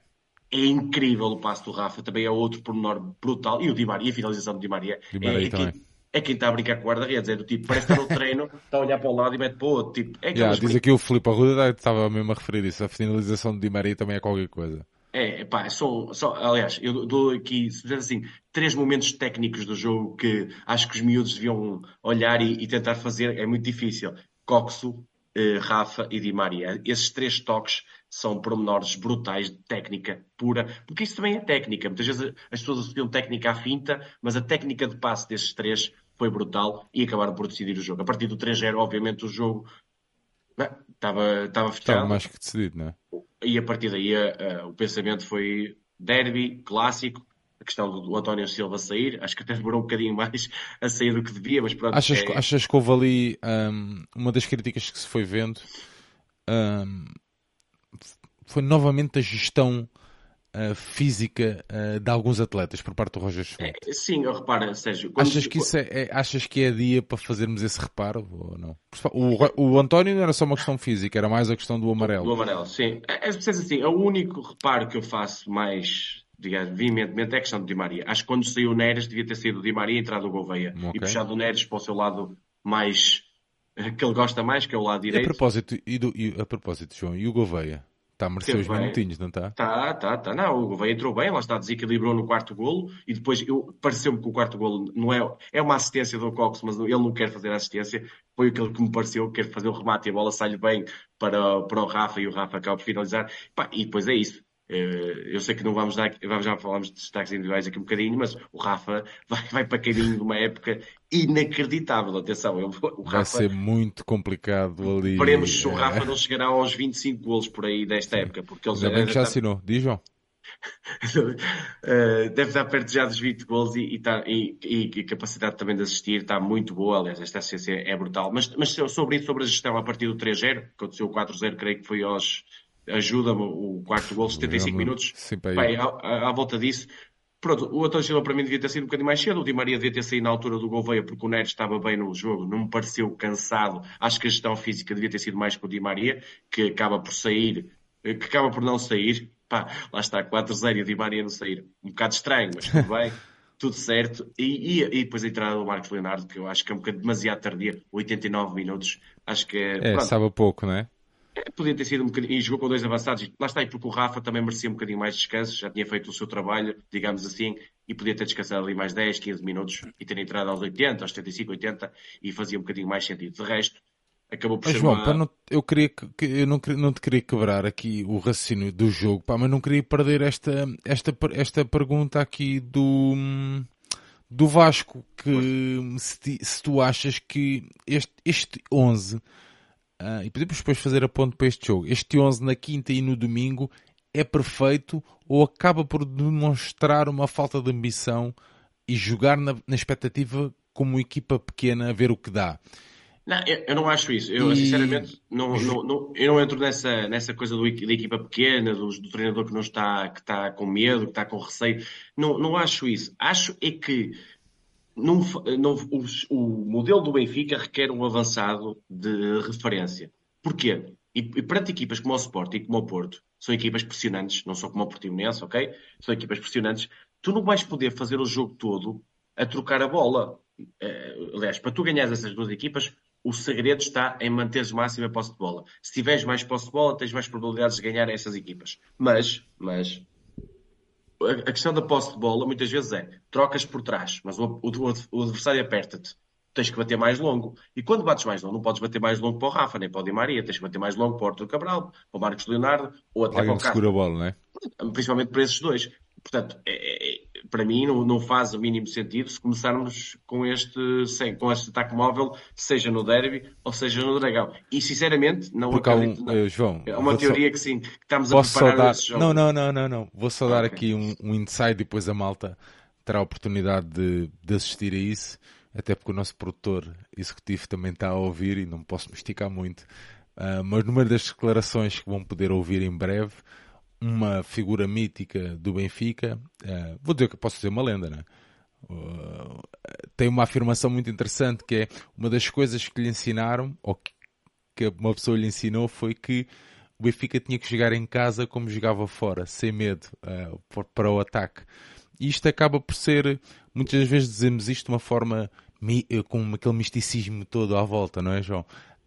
É incrível o passo do Rafa, também é outro pormenor brutal. E o Di Maria, a finalização do Di Maria, Di Maria é, é, quem, é quem está a brincar com o guarda-redes. É do tipo, parece estar no treino, está a olhar para o lado e mete para o outro. Tipo, é yeah, diz aqui o Filipe Arruda, estava mesmo a referir isso. A finalização do Di Maria também é qualquer coisa. É, pá, são, são, aliás, eu dou aqui, se assim, três momentos técnicos do jogo que acho que os miúdos deviam olhar e, e tentar fazer, é muito difícil. Coxo, eh, Rafa e Di Maria. Esses três toques são pormenores brutais de técnica pura, porque isso também é técnica. Muitas vezes as pessoas associam técnica à finta, mas a técnica de passe desses três foi brutal e acabaram por decidir o jogo. A partir do 3-0, obviamente, o jogo estava, estava fechado. Estava mais que decidido, não é? E a partir daí uh, o pensamento foi derby, clássico, a questão do, do, António Silva sair, acho que até demorou um bocadinho mais a sair do que devia, mas pronto. Achas, é... achas que houve ali um, uma das críticas que se foi vendo um, foi novamente a gestão uh, física uh, de alguns atletas por parte do Roger Schmidt. É, sim, eu reparo, Sérgio. Achas, que isso é, é, achas que é dia para fazermos esse reparo ou não? O, o António não era só uma questão física, era mais a questão do amarelo. Do amarelo, sim. É, é, assim, é o único reparo que eu faço mais digamos, veementemente é a questão do Di Maria. Acho que quando saiu o Neres devia ter saído o Di Maria e entrado o Gouveia okay. e puxado o Neres para o seu lado mais que ele gosta mais, que é o lado direito. E a propósito, e do, e a propósito João, e o Gouveia? Está a merecer os minutinhos, não está? Está, está, está. Não, o Gouveia entrou bem, lá está, desequilibrou no quarto golo e depois pareceu-me que o quarto golo não é, é uma assistência do Cox, mas ele não quer fazer a assistência. Foi aquilo que me pareceu, quer fazer o remate e a bola sai bem para, para o Rafa e o Rafa acaba por finalizar. E depois é isso. Eh, eu sei que não vamos dar, vamos já falamos de destaques individuais aqui um bocadinho, mas o Rafa vai, vai para caminho de uma época inacreditável. Atenção, o Rafa, vai ser muito complicado ali. Veremos se o Rafa não chegará aos 25 golos por aí desta época, porque eles já bem que já assinou, diz João. uh, deve estar perto já dos 20 gols e, e, tá, e, e, capacidade também de assistir está muito boa. Aliás, esta assistência é brutal. Mas, mas sobre isso, sobre a gestão a partir do 3-0, aconteceu o 4-0, creio que foi aos. Ajuda-me o quarto gol, 75 minutos. Sim, Pai, à, à, à, volta disso. Pronto, o António Silva para mim devia ter sido um bocadinho mais cedo. O Di Maria devia ter saído na altura do Gouveia porque o Neres estava bem no jogo. Não me pareceu cansado. Acho que a gestão física devia ter sido mais com o Di Maria, que acaba por sair, que acaba por não sair pá, lá está, 4-0 e o Di Maria não sair. Um bocado estranho, mas tudo bem, tudo certo. E, e, e, depois a entrada do Marcos Leonardo, que eu acho que é um bocado demasiado tardia, 89 minutos. Acho que é. É, sabe pouco, não é? Podia ter sido um bocadinho. E jogou com dois avançados. Lá está, e porque o Rafa também merecia um bocadinho mais de descanso, já tinha feito o seu trabalho, digamos assim, e podia ter descansado ali mais 10, 15 minutos e ter entrado aos 80, aos 75, 80 e fazia um bocadinho mais sentido. De resto, acabou por mas, ser João, uma... não, eu queria que, eu não, não te queria quebrar aqui o raciocínio do jogo, pá, mas não queria perder esta, esta, esta pergunta aqui do, do Vasco, que se, se tu achas que este, este 11, uh, e podemos depois fazer a ponto para este jogo, este 11 na quinta e no domingo é perfeito ou acaba por demonstrar uma falta de ambição e jogar na, na expectativa como equipa pequena a ver o que dá? Não, eu, eu, não acho isso. Eu, e... sinceramente, não, não, não, eu não entro nessa, nessa coisa do, da equipa pequena, do, do, treinador que não está, que está com medo, que está com receio. Não, não acho isso. Acho é que não, não, o, modelo do Benfica requer um avançado de referência. Porquê? E, e perante equipas como o Sport e como o Porto, são equipas pressionantes, não são como o Portimonense, ok? São equipas pressionantes. Tu não vais poder fazer o jogo todo a trocar a bola. Uh, aliás, para tu ganhares essas duas equipas, o segredo está em manteres máxima posse de bola. Se tiveres mais posse de bola, tens mais probabilidades de ganhar essas equipas. Mas, mas, a questão da posse de bola muitas vezes é trocas por trás, mas o, o, o adversário aperta-te. Tens que bater mais longo. E quando bates mais longo, não podes bater mais longo para o Rafa, nem para o Di Maria. Tens que bater mais longo para o Arthur Cabral, para o Marcos Leonardo, ou até Alguém para o segura a bola, não é? Principalmente para esses dois. Portanto, é, é, para mim não, não, faz o mínimo sentido se começarmos com este, sem, com este ataque móvel, seja no derby ou seja no Dragão. E sinceramente, não Porque acredito. Um, não. João, é uma teoria só... que sim, que estamos a preparar dar... esse jogo. Não, não, não, não, não. Vou só dar okay. aqui um, um insight e depois a malta terá a oportunidade de, de assistir a isso. Até porque o nosso produtor executivo também está a ouvir e não posso me esticar muito. Uh, mas numa das declarações que vão poder ouvir em breve, uma figura mítica do Benfica, uh, vou dizer que posso dizer uma lenda, né? Uh, tem uma afirmação muito interessante que é uma das coisas que lhe ensinaram, ou que, uma pessoa lhe ensinou, foi que o Benfica tinha que jogar em casa como jogava fora, sem medo, uh, para o ataque. E isto acaba por ser, muitas vezes dizemos isto de uma forma com aquele misticismo todo à volta, não é, João?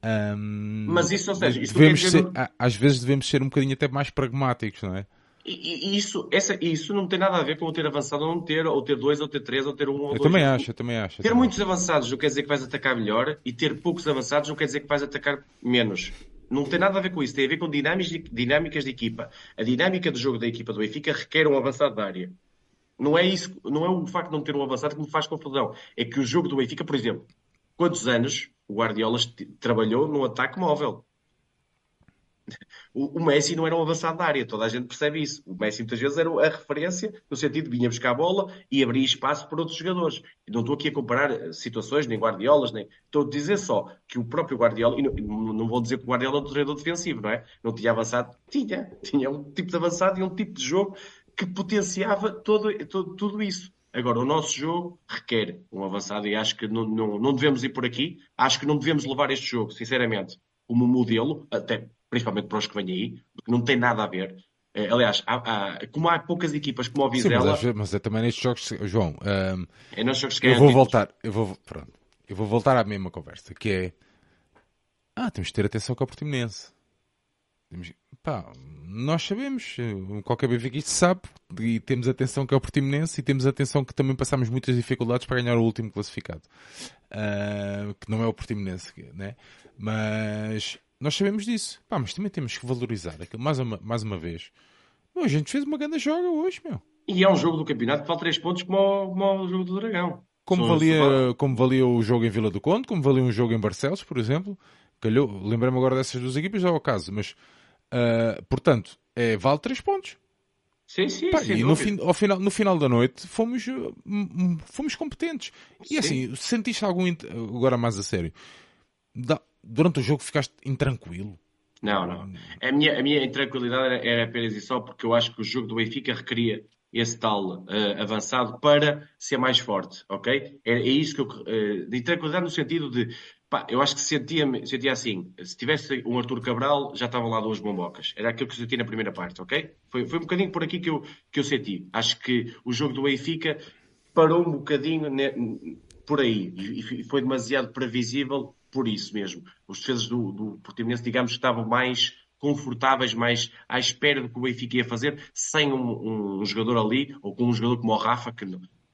Um, Mas isso, ou seja, isso devemos ser, às vezes devemos ser um bocadinho até mais pragmáticos, não é? E, e isso, essa, isso não tem nada a ver com ter avançado ou não ter, ou ter dois, ou ter três, ou ter um ou eu dois. Também acho, eu também acho. ter também muitos avançados não quer dizer que vais atacar melhor, e ter poucos avançados não quer dizer que vais atacar menos. Não tem nada a ver com isso, tem a ver com dinâmicas de, dinâmicas de equipa. A dinâmica do jogo da equipa do Benfica requer um avançado da área. Não é isso, não é o facto de não ter um avançado que me faz confusão. É que o jogo do Benfica, por exemplo, quantos anos o Guardiola trabalhou no ataque móvel. O, Messi não era um avançado da área, toda a gente percebe isso. O Messi muitas vezes era a referência, no sentido de vinha buscar a bola e abria espaço para outros jogadores. Não estou aqui a comparar eh, situações, nem Guardiolas, nem. Estou a dizer só que o próprio Guardiola, e não, não vou dizer que o Guardiola é um treinador defensivo, não é? Não tinha avançado, tinha. Tinha um tipo de avançado e um tipo de jogo que potenciava todo, todo, tudo isso. Agora, o nosso jogo requer um avançado e acho que não, não, não devemos ir por aqui. Acho que não devemos levar este jogo, sinceramente, como modelo, até principalmente para os que vêm aí, porque não tem nada a ver. É, aliás, há, há, como há poucas equipas como o Vizela... Sim, mas, mas, é também nestes jogos, João, um, é nos jogos que eu vou voltar, eu vou, pronto, eu vou voltar à mesma conversa, que é, ah, temos de ter atenção com o Portimonense. Temos, pá, nós sabemos, qualquer benfiquista sabe, e temos atenção que é o Portimonense, e temos atenção que também passamos muitas dificuldades para ganhar o último classificado, uh, que não é o Portimonense, né? Mas nós sabemos disso, pá, mas também temos que valorizar aquilo, mais uma, mais uma vez. a gente fez uma grande joga hoje, meu. E é um jogo do campeonato que vale 3 pontos como o, como o jogo do Dragão. Como valia, como valia o jogo em Vila do Conde, como valia um jogo em Barcelos, por exemplo. Calhou, lembrei-me agora dessas duas equipes, já ao caso, mas Uh, portanto, é, vale 3 pontos. Sim, sim, Pá, e no, ao final, no final da noite fomos, uh, hum, fomos competentes. E Sim. assim, sentiste algum. Agora mais a sério. Da- durante o jogo ficaste intranquilo. Não, não. A minha, a minha intranquilidade era, era apenas e só porque eu acho que o jogo do Benfica requeria esse tal eh, avançado para ser mais forte, ok? É, é isso que eu. eh, de intranquilidade no sentido de. Pá, eu acho que sentia, sentia assim. Se tivesse um Arthur Cabral, já estavam lá duas bombocas. Era aquilo que eu senti na primeira parte, ok? Foi, foi um bocadinho por aqui que eu, que eu senti. Acho que o jogo do Benfica parou um bocadinho ne- por aí e e foi demasiado previsível por isso mesmo. Os defesas do, do Portimonense, digamos, estavam mais confortáveis, mais à espera do que o Benfica ia fazer, sem um, um jogador ali, ou com um jogador como o Rafa, que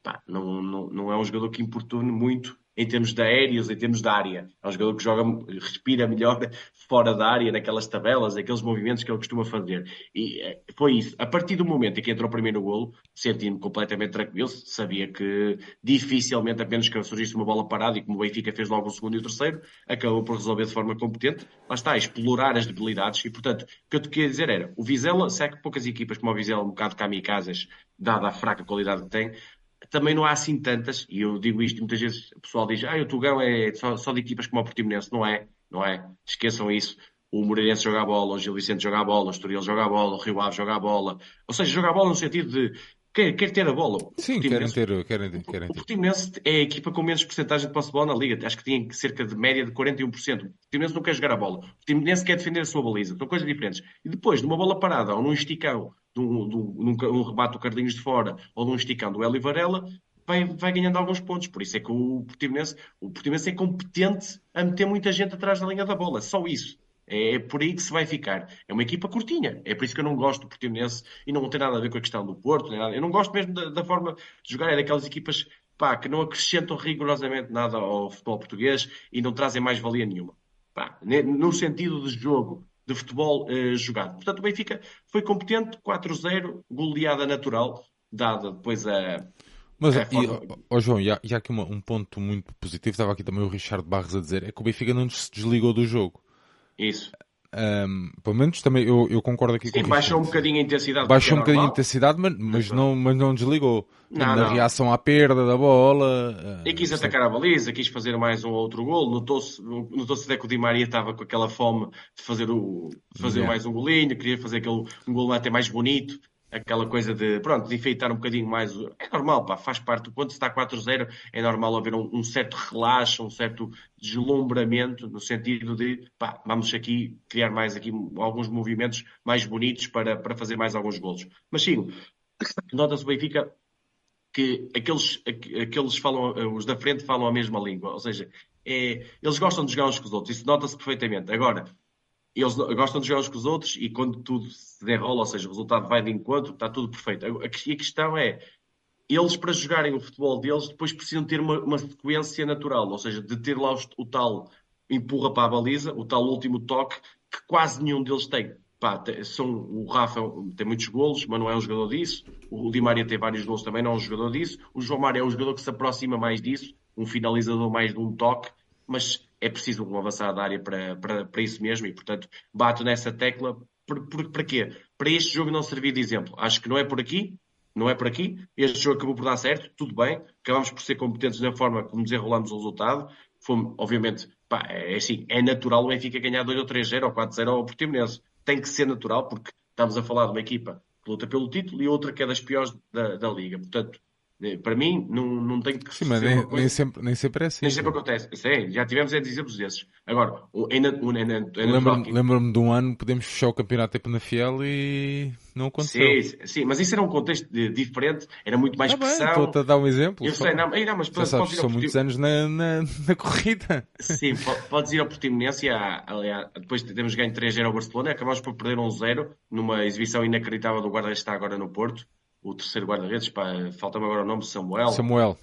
pá, não, não, não é um jogador que importune muito em termos de aéreos, em termos de área. É um jogador que joga, respira melhor fora da área, naquelas tabelas, aqueles movimentos que ele costuma fazer. E eh, foi isso. A partir do momento em que entrou o primeiro golo, senti-me completamente tranquilo, sabia que dificilmente, apenas que surgisse uma bola parada, e como o Benfica fez logo o segundo e o terceiro, acabou por resolver de forma competente. Lá está, explorar as debilidades. E, portanto, o que eu te queria dizer era, o Vizela, se é que poucas equipas como o Vizela, um bocado kamikazes, dada a fraca qualidade que tem, também não há assim tantas, e eu digo isto muitas vezes o pessoal diz, ah, o Tugão é só, só de equipas como o Portimonense, não é, não é, esqueçam isso, o Moreirense joga a bola, o Gil Vicente joga a bola, o Estoril joga a bola, o Rio Ave joga a bola, ou seja, joga a bola no sentido de quer, quer ter a bola. O Sim, querem ter. Querem ter, querem o ter. Portimonense é a equipa com menos porcentagem de posse de bola na Liga. Acho que tinha cerca de média de 41%. O Portimonense não quer jogar a bola. O Portimonense quer defender a sua baliza. São coisas diferentes. E depois, numa bola parada ou num esticão, um, um- num, num rebate do Carlinhos de fora ou num esticão do Hélio Varela, vai, vai ganhando alguns pontos. Por isso é que o Portimonense, o Portimonense é competente a meter muita gente atrás da linha da bola. Só isso. É por aí que se vai ficar. É uma equipa curtinha. É por isso que eu não gosto do Portimonense e não tem nada a ver com a questão do Porto. nem nada. Eu não gosto mesmo da, da forma de jogar. É daquelas equipas pá, que não acrescentam rigorosamente nada ao futebol português e não trazem mais valia nenhuma. Pá, no sentido de jogo, de futebol eh, jogado. Portanto, o Benfica foi competente, 4-0, goleada natural, dada depois a. Mas, É, e, ó, João, e há, e há aqui uma- um ponto muito positivo. Estava aqui também o Richard Barros a dizer: é que o Benfica não se desligou do jogo. Isso. Ahm, pelo menos também eu, eu concordo aqui com Sim, o baixou um bocadinho a intensidade. Baixou um bocadinho a intensidade, mas, mas, não, mas não desligou. Não, Na não. reação à perda da bola. ah, E quis atacar a baliza, quis fazer mais um ou outro gol. Notou-se notou até que o Di Maria estava com aquela fome de fazer, o, de fazer Yeah. mais um golinho, queria fazer aquele, um gol até mais bonito. Aquela coisa de, pronto, de enfeitar um bocadinho mais. É normal, pá, faz parte. Quando se está 4-0, é normal haver um, um certo relaxo, um certo deslumbramento, no sentido de, pá, vamos aqui criar mais aqui alguns movimentos mais bonitos para, para fazer mais alguns golos. Mas sim, nota-se o Benfica que aqueles, aqu- aqueles falam, os da frente falam a mesma língua, ou seja, é, eles gostam de jogar uns com os outros, isso nota-se perfeitamente. Agora, eles gostam de jogar uns com os outros e quando tudo se derrola, ou seja, o resultado vai de encontro, está tudo perfeito. A, a que- a questão é, eles para jogarem o futebol deles depois precisam ter uma, uma sequência natural, ou seja, de ter lá os- o, tal empurra para a baliza, o tal último toque que quase nenhum deles tem. Pá, são, o Rafa tem muitos golos, mas não é um jogador disso. O Di Maria tem vários golos, também não é um jogador disso. O João Mário é um jogador que se aproxima mais disso, um finalizador mais de um toque, mas é preciso um avançado da área para, para, para isso mesmo e, portanto, bato nessa tecla. Por, por, para quê? Para este jogo não servir de exemplo. Acho que não é por aqui, não é por aqui. Este jogo acabou por dar certo, tudo bem. Acabamos por ser competentes na forma como desenrolamos o resultado. Fomos, obviamente, pá, é assim, é natural o Benfica ganhar 2 ou 3-0 ou 4-0 ao Portimonense. Tem que ser natural, porque estamos a falar de uma equipa que luta pelo título e outra que é das piores da, da Liga. Portanto, para mim, não, não tem que Sim, mas nem, nem sempre, nem sempre é assim. nem sempre acontece. Sim, já tivemos exemplos desses. Agora, é, é, é natural Lembro-me lembro-me de um ano podemos fechar o campeonato tempo na Fiel e não aconteceu. Sim, sim, mas isso era um contexto diferente, era muito mais bem, pressão. estou-te a dar um exemplo. Eu só- sei, não, não, mas Já podes sabes, são muitos anos na, na, na corrida. Sim, po- podes ir ao Portimonense aliás, depois de termos ganho 3-0 ao Barcelona, acabamos por perder 1-0 numa exibição inacreditável do guarda-redes que está agora no Porto, o terceiro guarda-redes, falta-me agora o nome, Samuel. Samuel.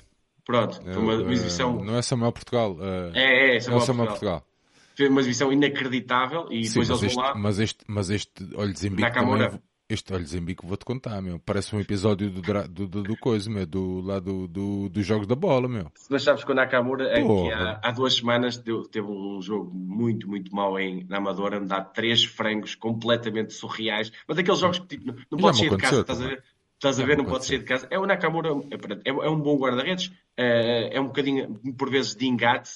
Pronto, foi uma, uma eh, exibição. não é Samuel Portugal. eh, É, é, é Samuel Samuel Portugal. Portugal. Foi uma exibição inacreditável e Sim, depois mas eles vão lá. mas este, mas este olho de Zimbique Nakamura. também, Este olhos em bico vou-te contar, meu. Parece um episódio do, do, do, do coisa, meu. Do, lá do, do, dos jogos da bola, meu. Mas sabes que o Nakamura, aqui há, há, duas semanas, deu, teve um jogo muito, muito mau em, na Amadora, me dá três frangos completamente surreais. Mas aqueles jogos que tipo, não, não pode sair de casa, estás a ver? Estás a ver, não pode sair de casa. É o Nakamura, é, é, é um bom guarda-redes, é, é um bocadinho, por vezes, de engate,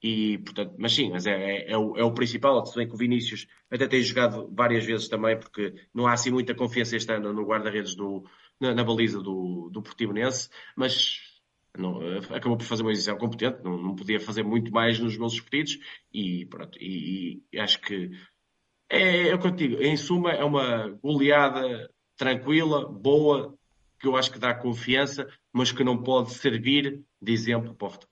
e, portanto, mas sim, mas é, é, é, o, é o principal. Se bem que o Vinícius até tem jogado várias vezes também, porque não há assim muita confiança este ano no guarda-redes do, na, na, baliza do, do Portimonense, mas não, acabou por fazer uma exibição competente, não, não, podia fazer muito mais nos gols sofridos e pronto, e, e, acho que é, é o que eu digo, em suma é uma goleada tranquila, boa, que eu acho que dá confiança, mas que não pode servir de exemplo para o futuro.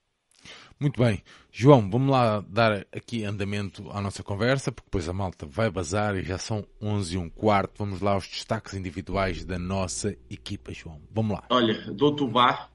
Muito bem. João, vamos lá dar aqui andamento à nossa conversa, porque depois a malta vai bazar e já são 11 e um quarto. Vamos lá aos destaques individuais da nossa equipa, João. Vamos lá. Olha, dou-te o Bá.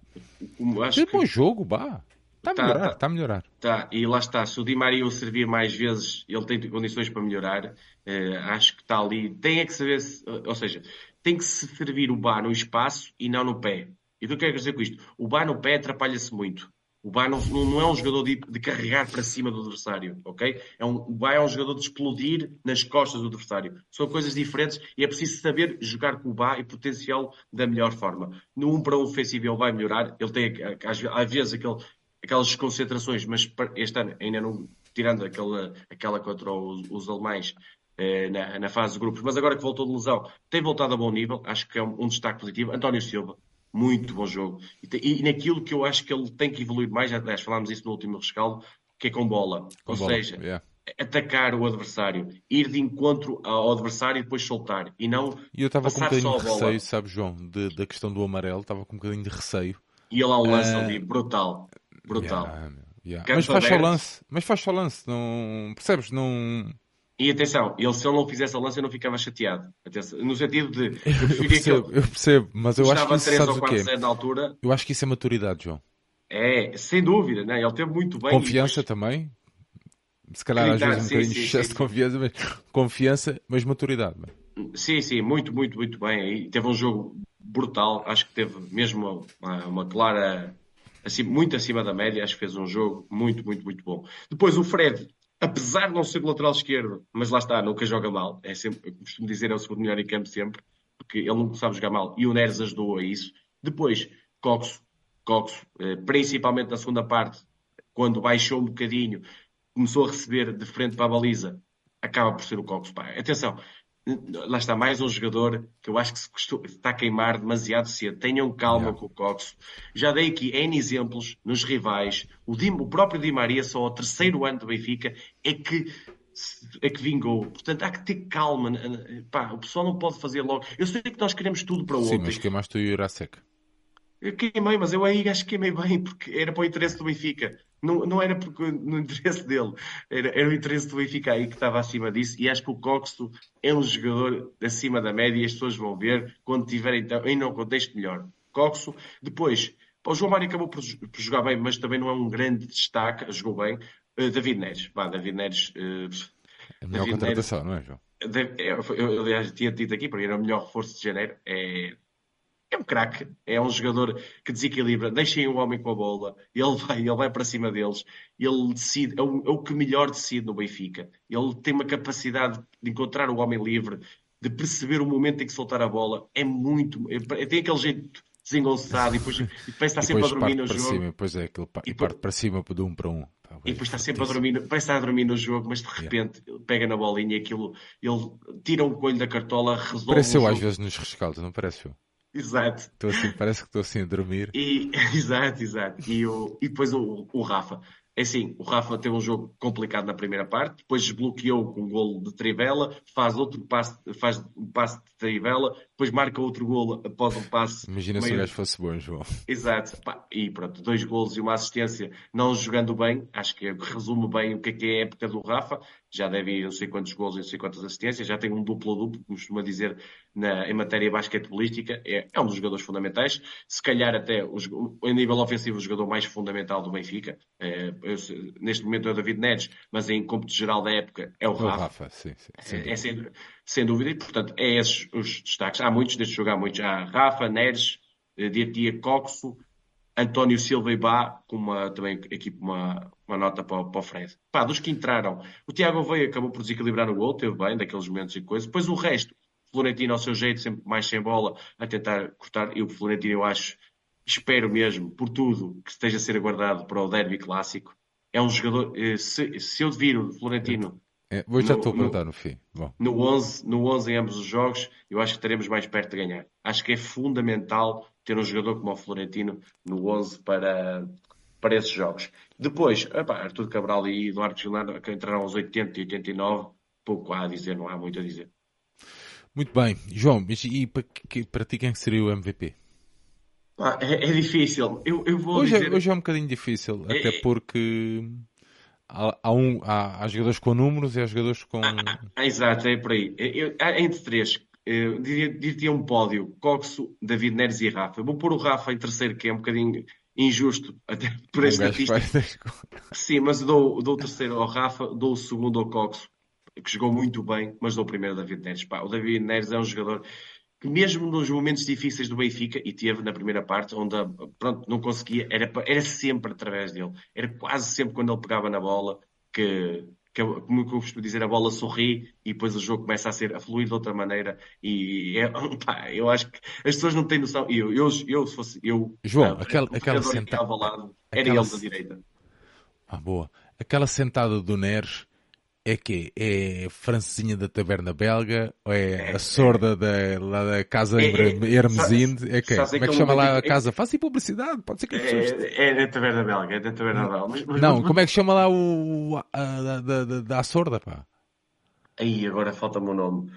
Acho é que... bom jogo, Bá. Está a tá, melhorar, está tá, a melhorar. Tá, e lá está. Se o Di Maria o servir mais vezes, ele tem condições para melhorar. Uh, acho que está ali. Tem é que saber, se, ou seja, tem que se servir o Bá no espaço e não no pé. E o que eu quero dizer com isto? O Bá no pé atrapalha-se muito. O Bay não, não, é um jogador de, de, carregar para cima do adversário, ok? É um, o Bay é um jogador de explodir nas costas do adversário. São coisas diferentes e é preciso saber jogar com o Bay e potenciá-lo da melhor forma. No 1 um para 1 um ofensivo ele vai melhorar, ele tem às, às vezes aquele, aquelas desconcentrações, mas este ano ainda não, tirando aquela, aquela contra os, os alemães, na, na, fase de grupos, mas agora que voltou de lesão, tem voltado a bom nível, acho que é um, um destaque positivo. António Silva, muito bom jogo. E, e, naquilo que eu acho que ele tem que evoluir mais, aliás, falámos isso no último rescaldo, que é com bola. Com Ou bola. seja, yeah. atacar o adversário, ir de encontro ao adversário e depois soltar. E não. E eu estava com um bocadinho de receio, sabe, João, de, da questão do amarelo, estava com um bocadinho de receio. E ele há um lance uh... ali, brutal. Brutal. Yeah, yeah. Mas faz só lance, mas faz só lance, não percebes? Não e atenção, ele se ele não fizesse a lança eu não ficava chateado. Atenção, no sentido de. Eu, eu percebo, eu percebo, mas eu acho que isso, sabes o quê? Na altura. Eu acho que isso é maturidade, João. É, sem dúvida, né? ele teve muito bem. Confiança depois... também. Se calhar às vezes um bocadinho excesso de confiança, mas confiança, mas maturidade. Sim, sim, muito, muito, muito bem. E teve um jogo brutal, acho que teve mesmo uma, uma clara, assim, muito acima da média, acho que fez um jogo muito, muito, muito bom. Depois o Fred apesar de não ser lateral esquerdo, mas lá está, nunca joga mal. É sempre, eu costumo dizer, é o segundo melhor em campo sempre, porque ele não sabe jogar mal e o Neres ajudou a isso. Depois, Coxo, Coxo, eh, principalmente na segunda parte, quando baixou um bocadinho, começou a receber de frente para a baliza, acaba por ser o Coxo. Atenção, lá está mais um jogador que eu acho que se está a queimar demasiado cedo. Tenham calma yeah. com o Cox. Já dei aqui N exemplos nos rivais. O, Di, o próprio Di Maria, só ao terceiro ano do Benfica, é que é que vingou. Portanto, há que ter calma. Pá, o pessoal não pode fazer logo. Eu sei que nós queremos tudo para ontem. Sim, mas queimaste o Jurasek. Eu queimei, mas eu aí acho que queimei bem, porque era para o interesse do Benfica. Não, não era porque, no interesse dele, era, era o interesse do Benfica aí que estava acima disso. E acho que o Coxo é um jogador acima da média e as pessoas vão ver quando tiver então, ainda um contexto melhor. Coxo, depois, o João Mário acabou por, por, jogar bem, mas também não é um grande destaque, jogou bem. Uh, David Neres, Bah, David Neres. Uh, a melhor David contratação, Neres, não é, João? Eu, eu, aliás, tinha dito aqui, porque era o melhor reforço de janeiro. É, é um craque, é um jogador que desequilibra, deixem o homem com a bola, ele vai, ele vai para cima deles, ele decide, é o, é o, que melhor decide no Benfica. Ele tem uma capacidade de encontrar o homem livre, de perceber o momento em que soltar a bola, é muito, é, tem aquele jeito desengonçado e depois, e parece estar sempre a dormir no jogo. Cima, é, aquele e, parte para cima de um para um. Tá e depois está sempre a dormir, parece estar a dormir no jogo, mas de repente yeah. pega na bolinha aquilo, ele tira um coelho da cartola, resolve. Pareceu às vezes nos rescaldos, não parece? Exato. Estou assim, parece que estou assim a dormir. E, exato, exato. E, o, e depois o, o Rafa. É assim, o Rafa teve um jogo complicado na primeira parte, depois desbloqueou com um golo de Trivela, faz outro passe, faz um passe de Trivela, depois marca outro golo após um passe. Imagina meio... se o gajo fosse bom, João. Exato. E pronto, dois golos e uma assistência, não jogando bem, acho que resume bem o que é, que é a época do Rafa. Já deve ir não sei quantos golos e não sei quantas assistências, já tem um duplo-duplo, como costuma dizer na, em matéria basquetebolística, é, é um dos jogadores fundamentais. Se calhar até, os, em nível ofensivo, o jogador mais fundamental do Benfica. É, eu, neste momento é o David Neres, mas em cômputo geral da época é o Rafa. O Rafa sim, sim, sem, é, é sem, sem, dúvida. E, portanto, é esses os destaques. Há muitos deste jogo, há muitos. Há Rafa, Neres, eh, Diatia, Coxo, António Silva e Bá, com uma, também aqui uma, uma nota para, para o Fred. Pá, dos que entraram, o Tiago veio acabou por desequilibrar no gol, teve bem, daqueles momentos e coisas. Depois o resto, Florentino ao seu jeito, sempre mais sem bola, a tentar cortar. E o Florentino, eu acho, espero mesmo, por tudo, que esteja a ser aguardado para o derby clássico. É um jogador, eh, se, se eu vir o Florentino. É, vou já estou a perguntar no fim. Bom. No 11, no 11 em ambos os jogos, eu acho que estaremos mais perto de ganhar. Acho que é fundamental ter um jogador como o Florentino no 11 para, para esses jogos. Depois, epá, Artur Cabral e Eduardo Gilano, que entraram aos 80 e 89, pouco há a dizer, não há muito a dizer. Muito bem. João, e para, para ti quem seria o MVP? Ah, é, é, difícil. Eu, eu vou hoje, é, dizer... é, hoje é um bocadinho difícil, é, até porque há, há, um, há, há, jogadores com números e há jogadores com. Ah, ah, exato, é por aí. Eu, entre três, eu diria, diria um pódio: Coxo, David Neres e Rafa. Eu vou pôr o Rafa em terceiro, que é um bocadinho injusto, até por esta estatística. Sim, mas dou, dou o terceiro ao Rafa, dou o segundo ao Coxo que jogou muito bem, mas dou primeiro ao David Neres. Pá, o David Neres é um jogador que mesmo nos momentos difíceis do Benfica, e teve na primeira parte, onde pronto, não conseguia, era, era sempre através dele. Era quase sempre quando ele pegava na bola que, que como eu costumo dizer, a bola sorri e depois o jogo começa a ser a fluir de outra maneira. E é, pá, eu acho que as pessoas não têm noção. Eu, eu, eu se fosse eu, João, aquela, aquela sentada. Era aquela... ele da direita. Ah, boa. Aquela sentada do Neres é que é francesinha da taberna belga ou é, é a sorda da, lá da casa é, é, Hermesinde? É, que, como é que chama lá a casa? Faça publicidade, pode ser que as pessoas... É, é da taberna belga, é da taberna belga. Mas, mas, não, mas, como é que chama lá o, a, a, da, da, da sorda, pá? Aí, agora falta-me o nome.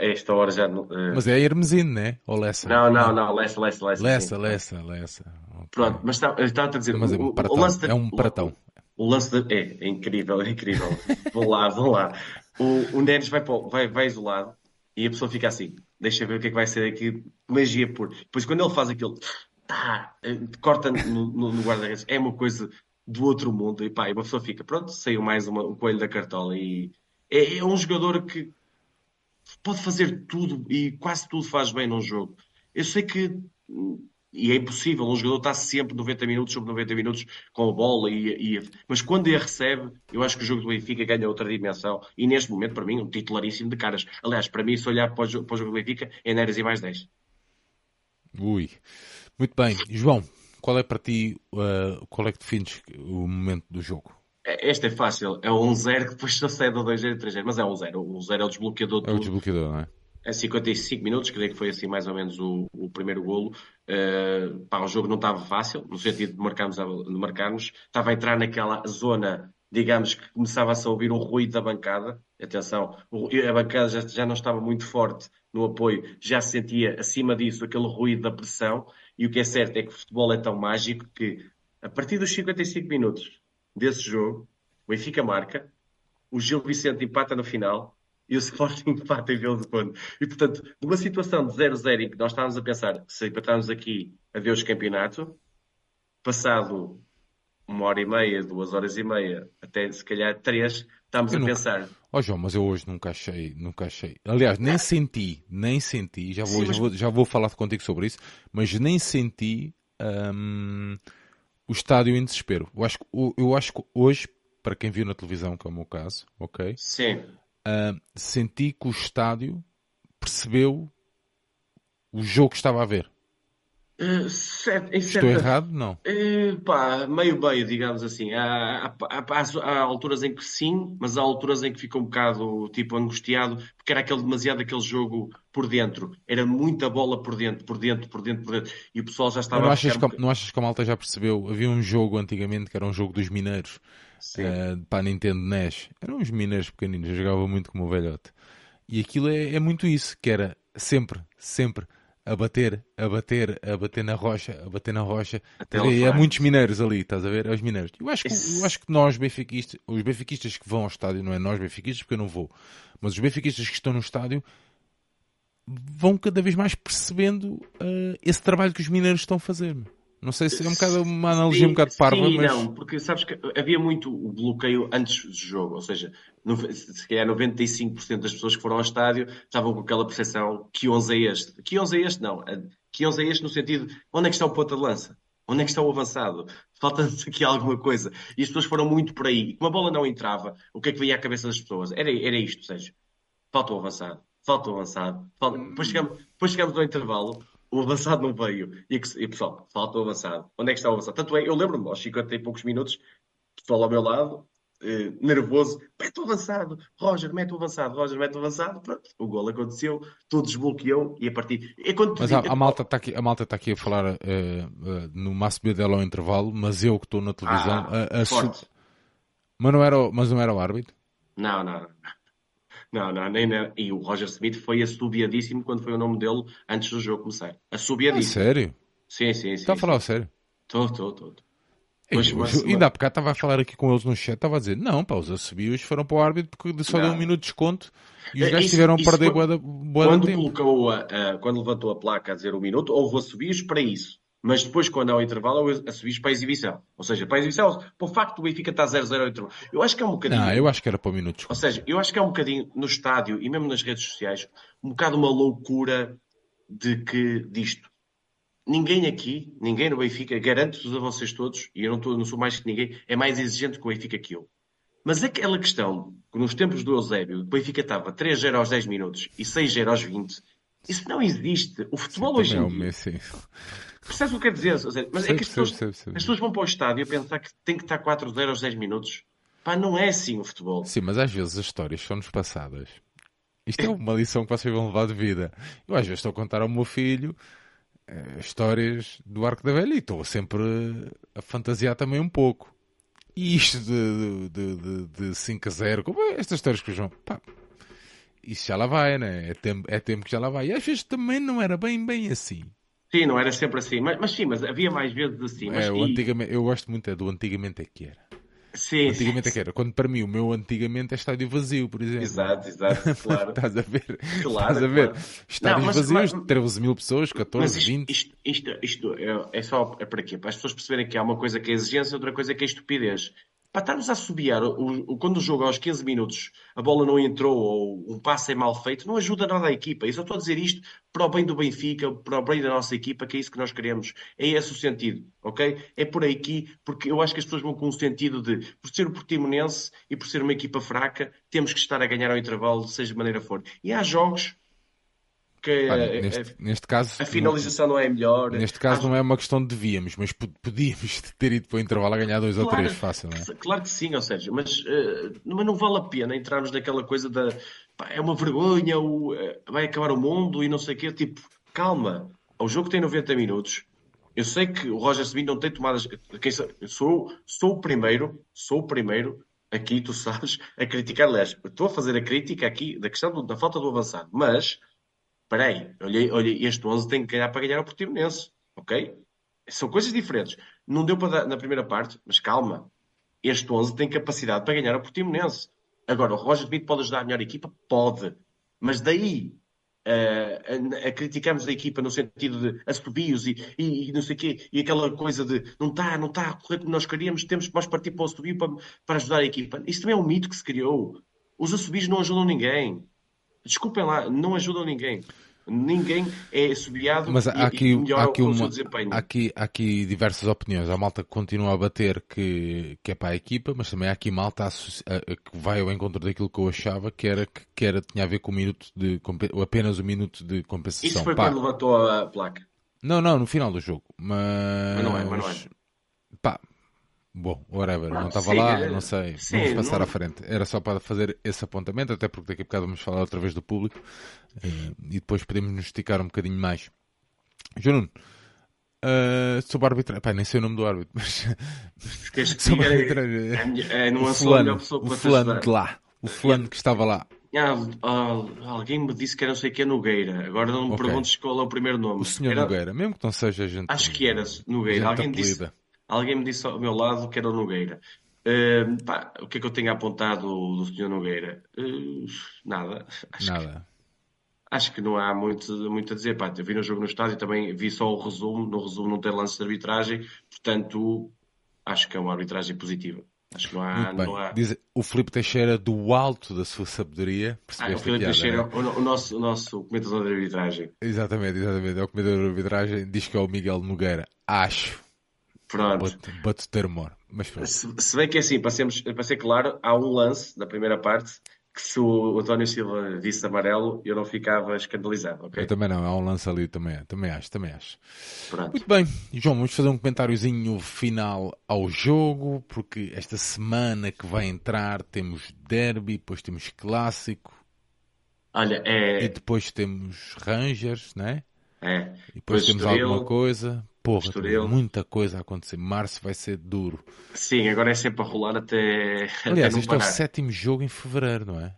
Esta hora já. Uh... Mas é Hermesinde, né? Ou Lessa? Não, não, não. Lessa, Lessa, Lessa. Lessa, Lessa, Lessa. Okay. Pronto, mas estava a dizer. Mas é um paratão. O, o é um paratão. O lance é, é incrível, é incrível. vão lá, vão lá. O, o Neres vai, vai, vai isolado e a pessoa fica assim, deixa ver o que é que vai ser aqui, magia por. Depois quando ele faz aquilo, tá, corta no, no, no guarda-redes, é uma coisa do outro mundo. E pá, e uma pessoa fica, pronto, saiu mais uma, um coelho da cartola. E é, é um jogador que pode fazer tudo e quase tudo faz bem num jogo. Eu sei que e é impossível, um jogador está sempre 90 minutos sobre 90 minutos com a bola, e, e, mas quando ele recebe, eu acho que o jogo do Benfica ganha outra dimensão. E neste momento, para mim, um titularíssimo de caras. Aliás, para mim, se olhar para o, jogo, para o jogo do Benfica, é Neres e mais 10. Ui, muito bem. João, qual é para ti, uh, qual é que defines o momento do jogo? É, este é fácil, é um 0 que depois sucede ao 2-0 e 3-0, mas é um 0. O 0 é o desbloqueador. É o desbloqueador, não é? A 55 minutos, creio que foi assim mais ou menos o, o primeiro golo. Uh, o jogo não estava fácil, no sentido de marcarmos, de marcarmos. Estava a entrar naquela zona, digamos, que começava-se a ouvir o ruído da bancada. Atenção, a bancada já, já não estava muito forte no apoio, já se sentia acima disso aquele ruído da pressão. E o que é certo é que o futebol é tão mágico que, a partir dos 55 minutos desse jogo, o Benfica marca, o Gil Vicente empata no final e o Sporting empata em vez de quando. E, portanto, numa situação de 0-0 em que nós estávamos a pensar, se empatarmos aqui, adeus campeonato, passado uma hora e meia, duas horas e meia, até se calhar três, estamos eu a nunca... pensar. Ó oh, João, mas eu hoje nunca achei, nunca achei. Aliás, nem senti, nem senti, já vou, Sim, mas... já vou, já vou falar contigo sobre isso, mas nem senti hum, o estádio em desespero. Eu acho, eu acho que hoje, para quem viu na televisão, que é o meu caso, ok? Sim uh, senti que o estádio percebeu o jogo que estava a ver. Uh, certo, Estou errado? Não. Uh, pá, meio meio, digamos assim. Há, há, há, há, alturas em que sim, mas há alturas em que fica um bocado tipo angustiado, porque era aquele demasiado aquele jogo por dentro. Era muita bola por dentro, por dentro, por dentro, por dentro. E o pessoal já estava não achas, que, não achas que a malta já percebeu? Havia um jogo antigamente que era um jogo dos mineiros uh, para a Nintendo NES. Eram uns mineiros pequeninos, eu jogava muito como o velhote. E aquilo é, é muito isso, que era sempre, sempre a bater, a bater, a bater na rocha, a bater na rocha. Até e há muitos mineiros ali, estás a ver? É os mineiros. Eu acho que, eu acho que nós, benfiquistas, os benfiquistas que vão ao estádio, não é nós benfiquistas, porque eu não vou, mas os benfiquistas que estão no estádio vão cada vez mais percebendo uh, esse trabalho que os mineiros estão a fazer. Não sei se é um bocado uma analogia um bocado parva, sim, mas. não, porque sabes que havia muito o bloqueio antes do jogo, ou seja, no, se calhar 95% das pessoas que foram ao estádio estavam com aquela percepção que 11 é este. Que 11 é este, não. Que 11 é este no sentido, onde é que está o ponta de lança? Onde é que está o avançado? Falta-nos aqui alguma coisa. E as pessoas foram muito por aí. E como a bola não entrava, o que é que vinha à cabeça das pessoas? Era, era isto, ou seja, falta o avançado, falta o avançado. Falta... Depois, chegamos, depois chegamos ao intervalo, o avançado não veio. E, e pessoal, falta o avançado. Onde é que está o avançado? Tanto é, eu lembro-me, aos 50 e poucos minutos, pessoal ao meu lado, eh, nervoso, mete o avançado, Roger, mete o avançado, Roger, mete o avançado, pronto, o gol aconteceu, tudo desbloqueou e a partir. É mas a, a, malta está aqui, a malta está aqui a falar uh, uh, no máximo dela ao intervalo, mas eu que estou na televisão. Ah, a, a forte. Mas, não era, o- mas não era o árbitro? Não, não, não. Não, não, nem, nem- E o Roger Smith foi assobiadíssimo quando foi o nome dele antes do jogo começar. Ah, Assobiadíssimo. sério? sim, sim, sim. Está a falar a sério? Estou, estou, estou. Mas- mas- ainda há bocado estava a falar aqui com eles no chat, estava a dizer, não, pá, os assobios foram para o árbitro porque só deu Não. um minuto de desconto e os É, gajos tiveram a perder boa da Quando colocou a, a- quando levantou a placa a dizer o minuto, houve assobios para isso. Mas depois, quando há o intervalo, houve assobios para a exibição. Ou seja, para a exibição, para o facto do Benfica estar 0-0 ao intervalo. Eu acho que é um bocadinho. Não, eu acho que era para o minuto de Ou seja, eu acho que é um bocadinho no estádio e mesmo nas redes sociais, um bocado uma loucura de que disto. Ninguém aqui, ninguém no Benfica, garanto-vos a vocês todos, e eu não, tô- não sou mais que ninguém, é mais exigente com o Benfica que eu. Mas aquela questão, que nos tempos do Eusébio, o Benfica estava 3-0 aos 10 minutos e 6-0 aos 20, isso não existe. O futebol hoje Também é em o dia. Percebes o que quer dizer? Seja, Mas é Sei, que as pessoas, as pessoas vão para o estádio a pensar que tem que estar 4-0 aos 10 minutos. Pá, não é assim o futebol. Sim, mas às vezes as histórias são-nos passadas. Isto é uma lição que vocês vão levar de vida. Eu às vezes estou a contar ao meu filho eh, histórias do Arco da Velha e estou sempre a fantasiar também um pouco. E isto de, de, de, de 5 a 0, como é estas histórias que o João. Pá, isso já lá vai, né? É tempo, é tempo que já lá vai. E às vezes também não era bem, bem assim. Sim, não era sempre assim. Mas, mas sim, mas havia mais vezes assim. Mas, É, e- antigamente, eu gosto muito é do antigamente é que era. Sim, Antigamente é que era. Quando para mim o meu antigamente é estádio vazio, por exemplo. Exato, exato, claro. Estás a ver? Claro, Estás a ver? claro. Estádios Não, mas- vazios, mas- 13 mil pessoas, 14, Mas isto, 20. isto, isto, isto é, é só é para quê? Para as pessoas perceberem que há uma coisa que é exigência e outra coisa que é estupidez. Para estarmos a assobiar, o, o- quando o jogo aos 15 minutos a bola não entrou ou um passe é mal feito, não ajuda nada a equipa. Eu só estou a dizer isto para o bem do Benfica, para o bem da nossa equipa, que é isso que nós queremos. É esse o sentido, ok? É por aqui, porque eu acho que as pessoas vão com o sentido de, por ser o Portimonense e por ser uma equipa fraca, temos que estar a ganhar ao intervalo, seja de maneira for. E há jogos que eh, neste, neste caso, a finalização não é melhor. neste caso Há- não é uma questão de devíamos, mas pod- podíamos ter ido para o intervalo a ganhar dois ou Claro, três, fácil, não é? Claro que sim, ou seja, mas, eh, mas não vale a pena entrarmos naquela coisa da pá, é uma vergonha, o, eh, vai acabar o mundo e não sei o quê. Tipo, calma, o jogo tem 90 minutos. Eu sei que o Roger Smith não tem tomadas. Quem sa- eu sou, sou o primeiro, sou o primeiro aqui, tu sabes, a criticar. Aliás, estou a fazer a crítica aqui da questão do- da falta do avançado, mas espera aí, olhei, este 11 tem que ganhar para ganhar o Portimonense, ok? São coisas diferentes. Não deu para dar na primeira parte, mas calma. Este 11 tem capacidade para ganhar o Portimonense. Agora, o Roger Smith pode ajudar a melhor equipa? Pode. Mas daí eh, a, a criticarmos a equipa no sentido de assobios e, e, e não sei o quê, e aquela coisa de não está, não está a correr como nós queríamos, temos que partir para o assobio para, para ajudar a equipa. Isso também é um mito que se criou. Os assobios não ajudam ninguém. Desculpem lá, não ajudam ninguém. Ninguém é assobiado Mas há aqui, e melhora há, aqui o, o seu uma, desempenho. há, aqui, há aqui diversas opiniões. Há malta que continua a bater que, que é para a equipa, mas também há aqui malta que vai ao encontro daquilo que eu achava que era que, que era, tinha a ver com o minuto de apenas o minuto de compensação. Isso foi Pá, quando levantou a placa. Não, não, no final do jogo. Mas, Mas não é, mas não é. Pá, bom, whatever. Ah, não estava sim, lá, é- não sei. sim, vamos passar não- à frente. Era só para fazer esse apontamento, até porque daqui a bocado vamos falar outra vez do público eh, e depois podemos nos esticar um bocadinho mais. João Nuno, eh, sobre a arbitragem, pá, nem sei o nome do árbitro, mas sobre a arbitragem. É, é, não o é melhor fulano, pessoa o para te fulano de lá, o fulano que estava lá, Ah, ah, alguém me disse que era não sei o que é Nogueira. Agora não me Ok. perguntes qual é o primeiro nome. o senhor Era- Nogueira, mesmo que não seja gente. Acho que era Nogueira. gente Alguém me, disse, apelida. Alguém me disse ao meu lado que era o Nogueira. Ah, pá, o que é que eu tenho apontado do Sr. Nogueira? Ah, nada. Acho, Nada. Acho que não há muito, muito a dizer. Pá, eu vi no jogo no estádio também vi só o resumo. No resumo não tem lance de arbitragem, portanto, acho que é uma arbitragem positiva. Acho que não há. Não há... Diz, o Filipe Teixeira, do alto da sua sabedoria, ah, o Filipe Teixeira, é? o, o, nosso, o nosso comentador de arbitragem. Exatamente, exatamente. É o comentador de arbitragem, diz que é o Miguel Nogueira. Acho. Pronto. Bate termor. Mas Se, se bem que é assim, para, sermos, para ser claro, há um lance da primeira parte que se o António Silva visse amarelo, eu não ficava escandalizado, ok? Eu também não, há um lance ali, também, também acho, também acho. Pronto. Muito bem, João, vamos fazer um comentáriozinho final ao jogo, porque esta semana que vai entrar temos derby, depois temos clássico. Olha, é... E depois temos Rangers, né? É. E depois, temos Estoril, alguma coisa. Porra, Estoril. muita coisa a acontecer. Março vai ser duro. Sim, agora é sempre a rolar até. Aliás, até este é o sétimo jogo em fevereiro, não é?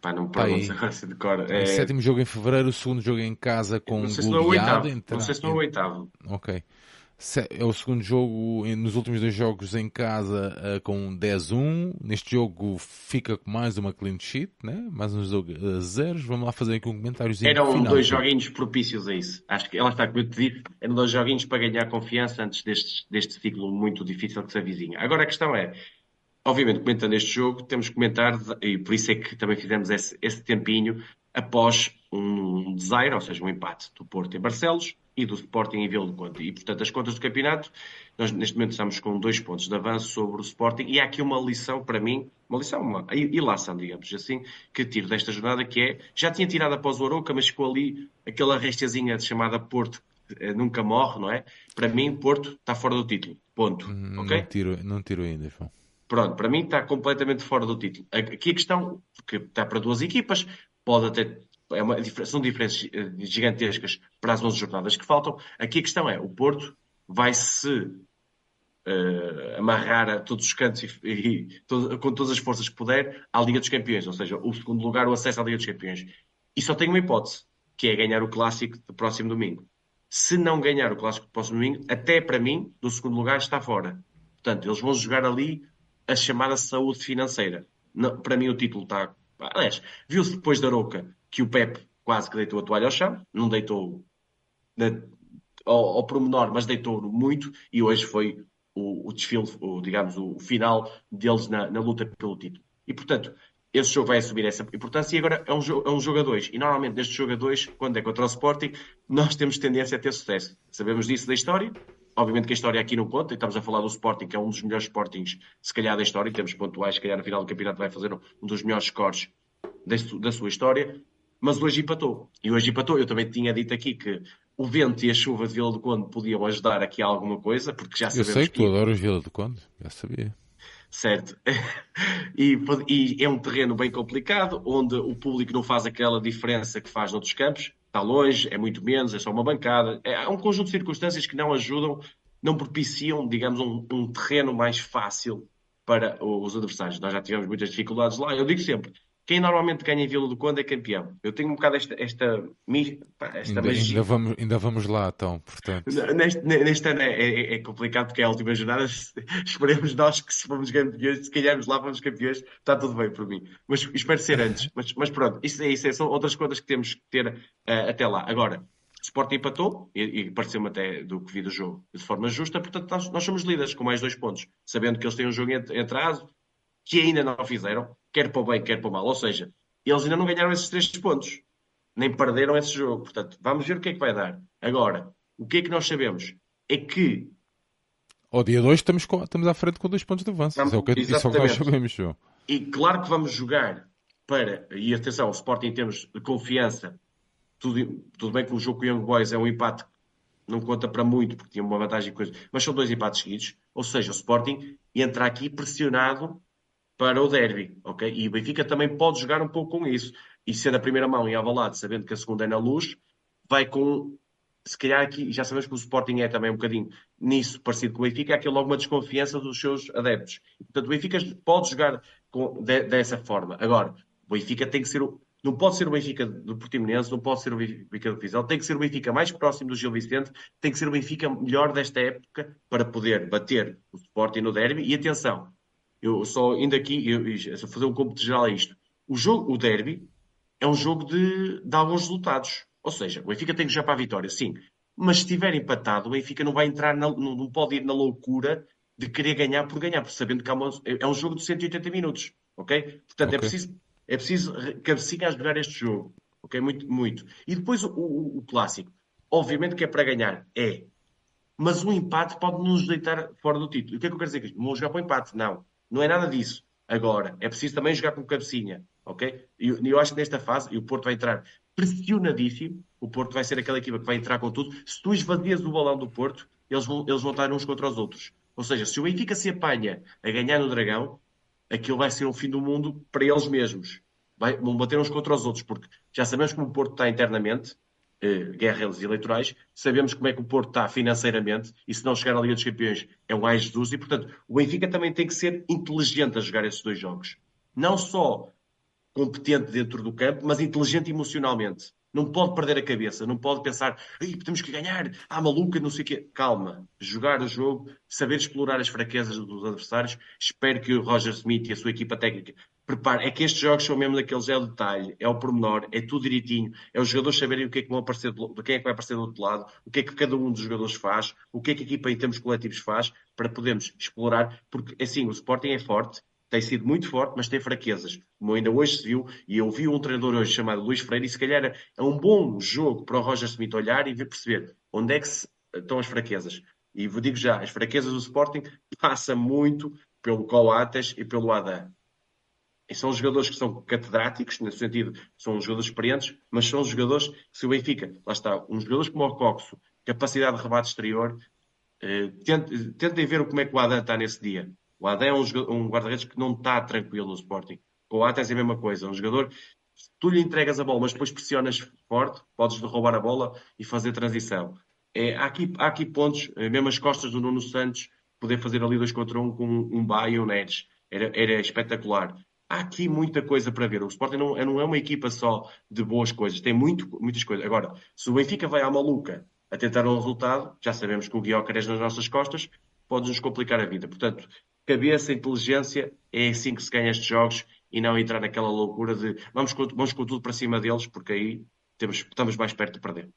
Pá, não me perguntes agora se decora. É... O sétimo jogo em fevereiro, o segundo jogo em casa com não sei se não é o oitavo. Não sei se não é o oitavo. Ok é o segundo jogo nos últimos dois jogos em casa uh, com 10-1. Neste jogo fica com mais uma clean sheet, né? mais jogo a zeros. Vamos lá fazer aqui um comentário. Eram final, dois joguinhos propícios a isso. Acho que ela está, como eu te disse, eram dois joguinhos para ganhar confiança antes deste, deste ciclo muito difícil que se avizinha. Agora a questão é, obviamente, comentando este jogo, temos que comentar, e por isso é que também fizemos esse, esse tempinho após um desaire, ou seja, um empate do Porto em Barcelos e do Sporting em Vila do Conde. E, portanto, as contas do campeonato, nós neste momento estamos com dois pontos de avanço sobre o Sporting e há aqui uma lição para mim, uma lição, uma ilação, digamos assim, que tiro desta jornada, que é, já tinha tirado após o Arouca, mas ficou ali aquela restazinha chamada Porto, eh, nunca morre, não é? Para mim, Porto está fora do título. Ponto. Hum? Não tiro, não tiro ainda, João. Pronto, para mim está completamente fora do título. Aqui a questão, porque está para duas equipas, pode até é uma, são diferenças eh, gigantescas para as 11 jornadas que faltam. Aqui a questão é: o Porto vai se uh, amarrar a todos os cantos e, e todo, com todas as forças que puder à Liga dos Campeões, ou seja, o segundo lugar, o acesso à Liga dos Campeões. E só tem uma hipótese, que é ganhar o clássico do próximo domingo. Se não ganhar o clássico do próximo domingo, até para mim, do segundo lugar está fora. Portanto, eles vão jogar ali a chamada saúde financeira. Não, para mim, o título está. Aliás, viu-se depois da Roca que o Pep quase que deitou a toalha ao chão, não deitou na, ao, ao pormenor, mas deitou muito, e hoje foi o, o desfile, o, digamos, o final deles na, na, luta pelo título. E, portanto, esse jogo vai assumir essa importância e agora é um, é um jogo a dois. E normalmente neste jogo a dois, quando é contra o Sporting, nós temos tendência a ter sucesso. Sabemos disso da história. Obviamente que a história aqui não conta, e estamos a falar do Sporting, que é um dos melhores Sportings, se calhar, da história, em termos pontuais, se calhar no final do campeonato vai fazer um dos melhores scores da, da sua história mas hoje empatou. E hoje empatou. Eu também tinha dito aqui que o vento e a chuva de Vila do Conde podiam ajudar aqui a alguma coisa, porque já sabemos Eu sei que, que... tu adoras Vila do Conde, já sabia. Certo. e, e, é um terreno bem complicado, onde o público não faz aquela diferença que faz noutros campos. Está longe, é muito menos, é só uma bancada. É um conjunto de circunstâncias que não ajudam, não propiciam, digamos, um, um terreno mais fácil para os adversários. Nós já tivemos muitas dificuldades lá. Eu digo sempre, quem normalmente ganha em Vila do Conde é campeão. Eu tenho um bocado esta, esta, esta ainda, magia. Ainda vamos, ainda vamos lá, então, portanto. Neste, neste ano é, é, é, complicado porque é a última jornada. Esperemos nós que se formos campeões, se calharmos lá fomos campeões, está tudo bem por mim. Mas espero ser antes. Mas, mas pronto, isso é isso. É, são outras contas que temos que ter uh, até lá. Agora, o Sporting empatou, e, e pareceu-me até do que vi do jogo, de forma justa, portanto nós, nós somos líderes com mais dois pontos, sabendo que eles têm um jogo em atraso, que ainda não fizeram, quer para o bem, quer para o mal. Ou seja, eles ainda não ganharam esses três pontos, nem perderam esse jogo. Portanto, vamos ver o que é que vai dar. Agora, o que é que nós sabemos? É que. Ao dia 2 estamos, estamos à frente com dois pontos de avanço. Isso é o que, isso é o que nós sabemos, João. E claro que vamos jogar para. E atenção, o Sporting em termos de confiança. Tudo, tudo bem que o jogo com o Young Boys é um empate não conta para muito, porque tinha uma vantagem, coisa, mas são dois empates seguidos. Ou seja, o Sporting entra aqui pressionado para o derby, ok? E o Benfica também pode jogar um pouco com isso. E sendo a primeira mão em Alvalade, sabendo que a segunda é na luz, vai com... Se calhar aqui, já sabemos que o Sporting é também um bocadinho nisso, parecido com o Benfica, há aqui logo uma desconfiança dos seus adeptos. Portanto, o Benfica pode jogar com, de, dessa forma. Agora, o Benfica tem que ser o, não pode ser o Benfica do Portimonense, não pode ser o Benfica do Fisel, tem que ser o Benfica mais próximo do Gil Vicente, tem que ser o Benfica melhor desta época para poder bater o Sporting no derby. E atenção, eu só indo aqui, eu, eu fazer um cômputo geral a isto. O jogo, o derby, é um jogo de, de alguns resultados. Ou seja, o Benfica tem que jogar para a vitória, sim. Mas se estiver empatado, o Benfica não vai entrar, na, não, não pode ir na loucura de querer ganhar por ganhar, porque sabendo que uma, é um jogo de 180 minutos, ok? Portanto, é okay. é preciso, é preciso cabecinha a jogar este jogo, ok? Muito, muito. E depois o, o, o, clássico. Obviamente que é para ganhar, é. Mas o empate pode nos deitar fora do título. O que é que eu quero dizer com isto? Não jogar para o empate, não. Não é nada disso. Agora, é preciso também jogar com cabecinha, ok? E eu, eu acho que nesta fase, o Porto vai entrar pressionadíssimo, o Porto vai ser aquela equipa que vai entrar com tudo. Se tu esvazias o balão do Porto, eles vão, eles vão estar uns contra os outros. Ou seja, se o Benfica se apanha a ganhar no Dragão, aquilo vai ser um fim do mundo para eles mesmos. Vai, vão bater uns contra os outros, porque já sabemos como o Porto está internamente, eh, guerras eleitorais, sabemos como é que o Porto está financeiramente, e se não chegar à Liga dos Campeões é um ai Jesus, e portanto o Benfica também tem que ser inteligente a jogar esses dois jogos. Não só competente dentro do campo, mas inteligente emocionalmente. Não pode perder a cabeça, não pode pensar, temos que ganhar, ah, maluca, não sei o quê. Calma, jogar o jogo, saber explorar as fraquezas dos adversários. Espero que o Roger Smith e a sua equipa técnica prepare. É que estes jogos são mesmo daqueles, é o detalhe, é o pormenor, é tudo direitinho. É os jogadores saberem o que é que vão aparecer, do, quem é que vai aparecer do outro lado, o que é que cada um dos jogadores faz, o que é que a equipa em termos coletivos faz, para podermos explorar, porque assim, o Sporting é forte, tem sido muito forte, mas tem fraquezas, como ainda hoje se viu, e eu vi um treinador hoje chamado Luís Freire, e se calhar é um bom jogo para o Roger Smith olhar e perceber onde é que estão as fraquezas. E vos digo já, as fraquezas do Sporting passa muito pelo Coates e pelo Adam. E são jogadores que são catedráticos, no sentido, são jogadores experientes, mas são jogadores que se o Benfica, lá está, uns jogadores como o Coxo, capacidade de rebate exterior, eh, tentem, ver como é que o Adam está nesse dia. O Adé é um, um guarda-redes que não está tranquilo no Sporting. Com o Ates é a mesma coisa. Um jogador, tu lhe entregas a bola, mas depois pressionas forte, podes derrubar a bola e fazer transição. É, há, aqui, há aqui pontos, eh, mesmo as costas do Nuno Santos, poder fazer ali dois contra um com um Ba e um Neres. Era, era espetacular. Há aqui muita coisa para ver. O Sporting não, não é uma equipa só de boas coisas, tem muito, muitas coisas. Agora, se o Benfica vai à maluca a tentar um resultado, já sabemos que o Guiócares nas nossas costas pode nos complicar a vida. Portanto, cabeça, inteligência, é assim que se ganha estes jogos e não entrar naquela loucura de vamos com, vamos com tudo para cima deles, porque aí temos, estamos mais perto de perder.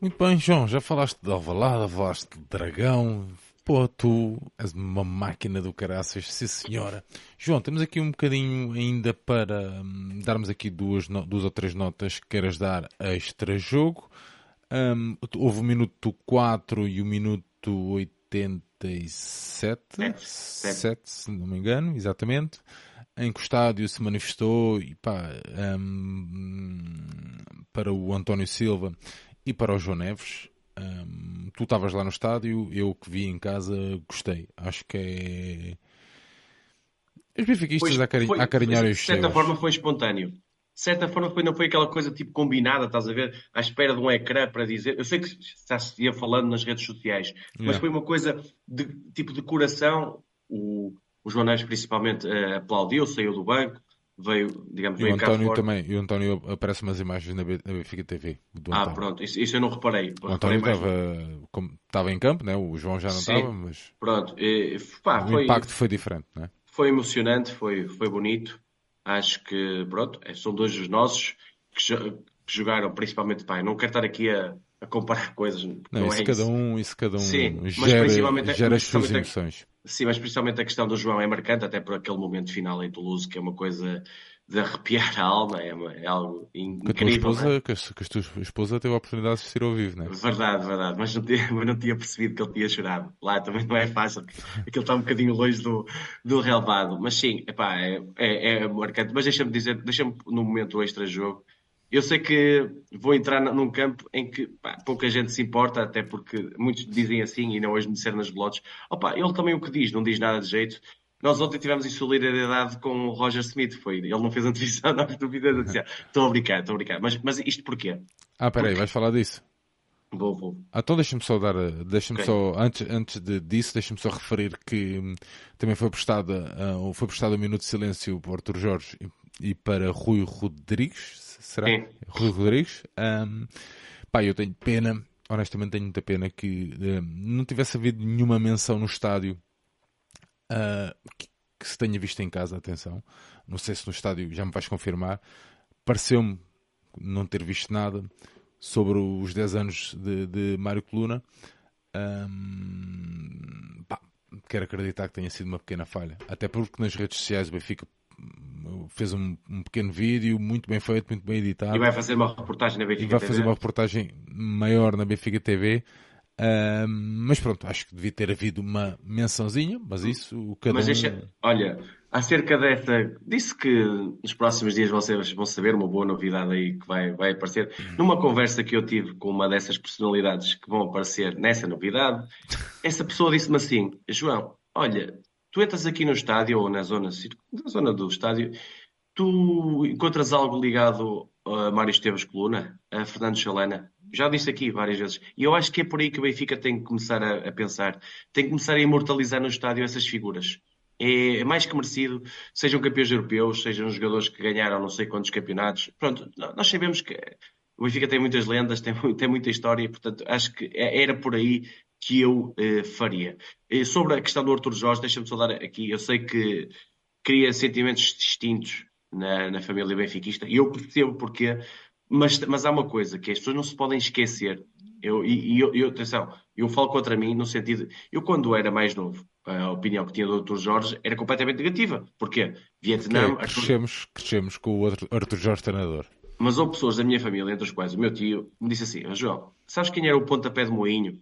Muito bem, João, já falaste de Alvalada, falaste de Dragão, pô, tu és uma máquina do caraças, sim senhora. João, temos aqui um bocadinho ainda para hum, darmos aqui duas, duas ou três notas que queiras dar a extra jogo. Um, houve o minuto 4 e o minuto 80 97, 7, se não me engano, exatamente, em que o estádio se manifestou e, pá, um, para o António Silva e para o João Neves. Um, tu estavas lá no estádio, eu que vi em casa gostei. Acho que é. Os benfiquistas a, cari a acarinhar os De certa forma foi espontâneo de certa forma foi, não foi aquela coisa tipo combinada, estás a ver, à espera de um ecrã para dizer. Eu sei que já se ia falando nas redes sociais, mas foi uma coisa de tipo de coração. O, o João Neves principalmente uh, aplaudiu, saiu do banco, veio, digamos, e veio o António também, e o António aparece umas imagens na, Benfica TV. ah, pronto, isso, isso, eu não reparei. O António estava, estava em campo, né? o João já não estava, mas pronto, e, pá, o foi, impacto foi diferente, né? Foi emocionante, foi, foi bonito. Acho que, pronto, é, são dois dos nossos que, que jogaram principalmente, pá, não quero estar aqui a, a comparar coisas. Não, não isso, é cada um, isso cada um sim, gera, principalmente, gera as suas emoções. sim, mas principalmente a questão do João é marcante, até por aquele momento final em Toulouse, que é uma coisa de arrepiar a alma, é, uma, é algo incrível. Que a, esposa, é? que, a, que a tua esposa teve a oportunidade de assistir ao vivo, não é? Verdade, verdade, mas não, tinha, mas não tinha percebido que ele tinha chorado. Lá também não é fácil, aquilo está um bocadinho longe do, do relevado. Mas sim, epá, é, é, é marcante. Mas deixa-me dizer, deixa-me no momento extra-jogo, eu sei que vou entrar num campo em que pá, pouca gente se importa, até porque muitos dizem assim e não hoje me disseram nas blogs. Opa, ele também o que diz, não diz nada de jeito. Nós ontem tivemos em solidariedade com o Roger Smith, foi, ele não fez a televisão, nós dúvidas, a dizer, estou a brincar, estou a brincar. Mas, mas isto porquê? Ah, peraí, Porque... vais falar disso? Vou, vou. Então deixa-me só dar, deixa-me okay. só, antes, antes de, disso, deixa-me só referir que hum, também foi prestado, uh, foi prestado um minuto de silêncio para Arthur Jorge e, e para Rui Rodrigues, será? Sim. Rui Rodrigues. Um, pá, eu tenho pena, honestamente tenho muita pena que um, não tivesse havido nenhuma menção no estádio uh, que, que, se tenha visto em casa, atenção, não sei se no estádio já me vais confirmar, pareceu-me não ter visto nada sobre os 10 anos de, de Mário Coluna. Um, pá, quero acreditar que tenha sido uma pequena falha. Até porque nas redes sociais o Benfica fez um, um, pequeno vídeo muito bem feito, muito bem editado. E vai fazer uma reportagem na Benfica TV. E vai TV. fazer uma reportagem maior na Benfica TV. Uh, mas pronto, acho que devia ter havido uma mençãozinha, mas isso o cada mas um... É, olha, acerca dessa, disse que nos próximos dias vocês vão saber uma boa novidade aí que vai, vai aparecer. Hum. Numa conversa que eu tive com uma dessas personalidades que vão aparecer nessa novidade, essa pessoa disse-me assim: João, olha, tu entras aqui no estádio ou na zona, na zona do estádio, tu encontras algo ligado a Mário Esteves Coluna, a Fernando Chalana? Já disse aqui várias vezes. E eu acho que é por aí que o Benfica tem que começar a, a pensar. Tem que começar a imortalizar no estádio essas figuras. É, é mais que merecido, sejam campeões europeus, sejam jogadores que ganharam não sei quantos campeonatos. Pronto, nós sabemos que o Benfica tem muitas lendas, tem, tem muita história, portanto, acho que é, era por aí que eu eh, faria. E sobre a questão do Arthur Jorge, deixa-me só dar aqui, eu sei que cria sentimentos distintos na, na família benfiquista, e eu percebo porque mas, mas há uma coisa que as pessoas não se podem esquecer. Eu, e, eu, eu, atenção, eu falo contra mim no sentido. Eu, quando era mais novo, a opinião que tinha do Dr. Jorge era completamente negativa. Porquê? Vietnã. Okay, crescemos, crescemos com o Arthur Jorge treinador. Mas houve pessoas da minha família, entre as quais o meu tio, me disse assim: João, sabes quem era o pontapé de moinho?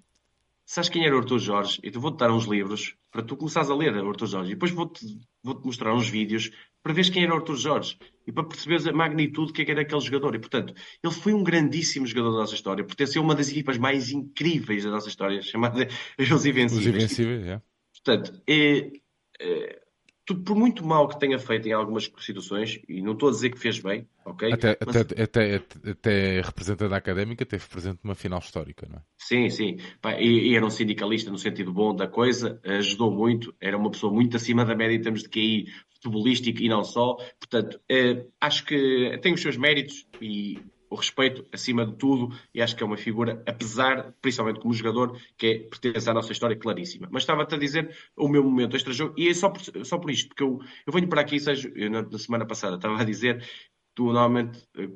Sabes quem era o Arthur Jorge? E tu vou-te dar uns livros para tu começares a ler o Arthur Jorge. E depois vou-te vou mostrar uns vídeos para ver quem era o Arthur Jorge e para perceberes a magnitude que, é que era aquele jogador. E, portanto, ele foi um grandíssimo jogador da nossa história, pertenceu a uma das equipas mais incríveis da nossa história, chamada Os Invencíveis. Os Invencíveis, é. Portanto, é, é, por muito mal que tenha feito em algumas situações, e não estou a dizer que fez bem, ok? Até, Mas... até, até, até representante académica teve presente numa final histórica, não é? Sim, sim. E, e, era um sindicalista no sentido bom da coisa, ajudou muito, era uma pessoa muito acima da média em termos de QI futebolístico e não só. Portanto, eh, acho que tem os seus méritos e o respeito acima de tudo, e acho que é uma figura, apesar, principalmente como jogador, que é, pertence à nossa história claríssima. Mas estava-te a dizer o meu momento extra-jogo, e é só por, só por isto, porque eu, eu venho para aqui, seja, na, na, semana passada estava a dizer, tu normalmente eh,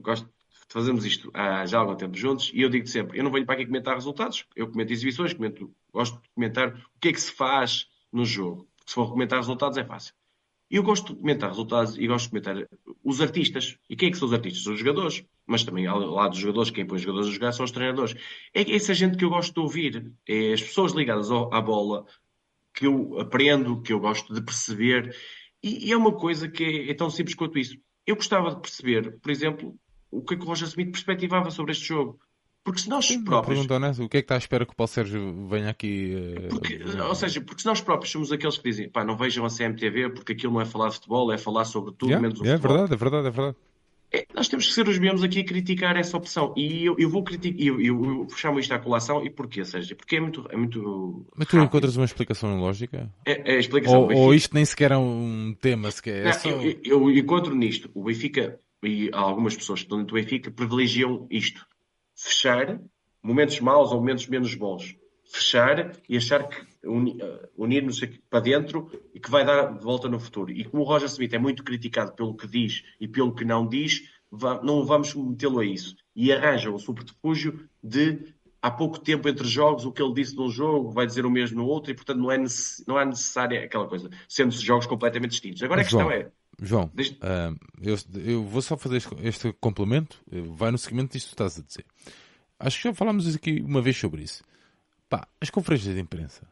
gosto fazemos isto há já algum tempo juntos, e eu digo sempre, eu não venho para aqui comentar resultados, eu comento exibições, comento, gosto de comentar o que é que se faz no jogo. Se for comentar resultados, é fácil. E eu gosto de comentar resultados e gosto de comentar os artistas. E quem é que são os artistas? São os jogadores. Mas também, ao lado dos jogadores, quem põe os jogadores a jogar são os treinadores. É essa gente que eu gosto de ouvir. É as pessoas ligadas à bola que eu aprendo, que eu gosto de perceber. E, é uma coisa que é, é tão simples quanto isso. Eu gostava de perceber, por exemplo, o que é que o Roger Smith perspectivava sobre este jogo. Porque se nós Sim, próprios. Pergunta o que é que está à espera que o Paulo Sérgio venha aqui. Uh... Porque, ou seja, porque se nós próprios somos aqueles que dizem pá, não vejam a CMTV porque aquilo não é falar de futebol, é falar sobre tudo yeah, menos o yeah, futebol. É verdade, é verdade, é verdade. É, nós temos que ser os mesmos aqui a criticar essa opção. E eu, eu vou criticar, eu, eu, eu chamo isto à colação, e porquê? Seja, porque é muito. É muito Mas tu rápido. encontras uma explicação lógica? É, é a explicação. Ou, ou, isto nem sequer é um tema, sequer. É não, só... eu, eu, encontro nisto. O Benfica e algumas pessoas que estão dentro do Benfica privilegiam isto. Fechar momentos maus ou momentos menos bons. Fechar e achar que eh, unir-nos para dentro e que vai dar de volta no futuro. E como o Roger Smith é muito criticado pelo que diz e pelo que não diz, não vamos metê-lo a isso. E arranja um subterfúgio de há pouco tempo entre jogos, o que ele disse num jogo vai dizer o mesmo no outro, e portanto não é, necess... não é necessária aquela coisa, sendo jogos completamente distintos. Agora a questão João, é. João, uh, eu, eu, vou só fazer este, este complemento, vai no seguimento disto que tu estás a dizer. Acho que já falámos aqui uma vez sobre isso. Pá, as conferências de imprensa.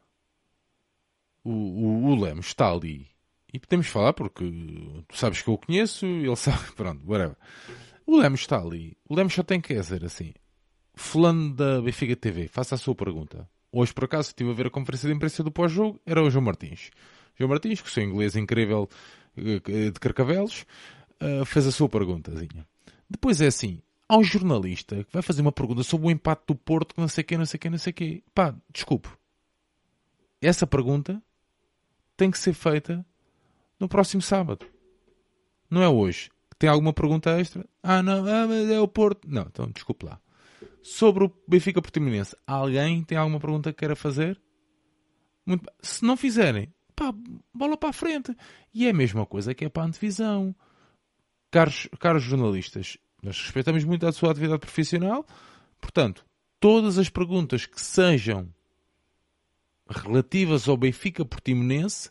O, o, o Lemos está ali. E podemos falar porque tu sabes que eu o conheço, ele sabe, pronto, whatever. O Lemos está ali. O Lemos só tem que dizer assim: Fulano da Benfica TV, faça a sua pergunta. Hoje, por acaso, estive a ver a conferência de imprensa do pós-jogo, era o João Martins. João Martins, o seu inglês incrível eh, de Carcavelos, eh, fez a sua perguntazinha. Depois é assim: há um jornalista que vai fazer uma pergunta sobre o empate do Porto, não sei quê, não sei quê, não sei quê. Pá, desculpe. Essa pergunta tem que ser feita no próximo sábado. Não é hoje. Tem alguma pergunta extra? Ah, não, ah, mas é o Porto. Não, então desculpe lá. Sobre o Benfica Portimonense, alguém tem alguma pergunta que queira fazer? Muito... Se não fizerem, pá, bola para a frente. E é a mesma coisa que é para a antevisão caros, caros jornalistas, nós respeitamos muito a sua atividade profissional, portanto, todas as perguntas que sejam relativas ao Benfica Portimonense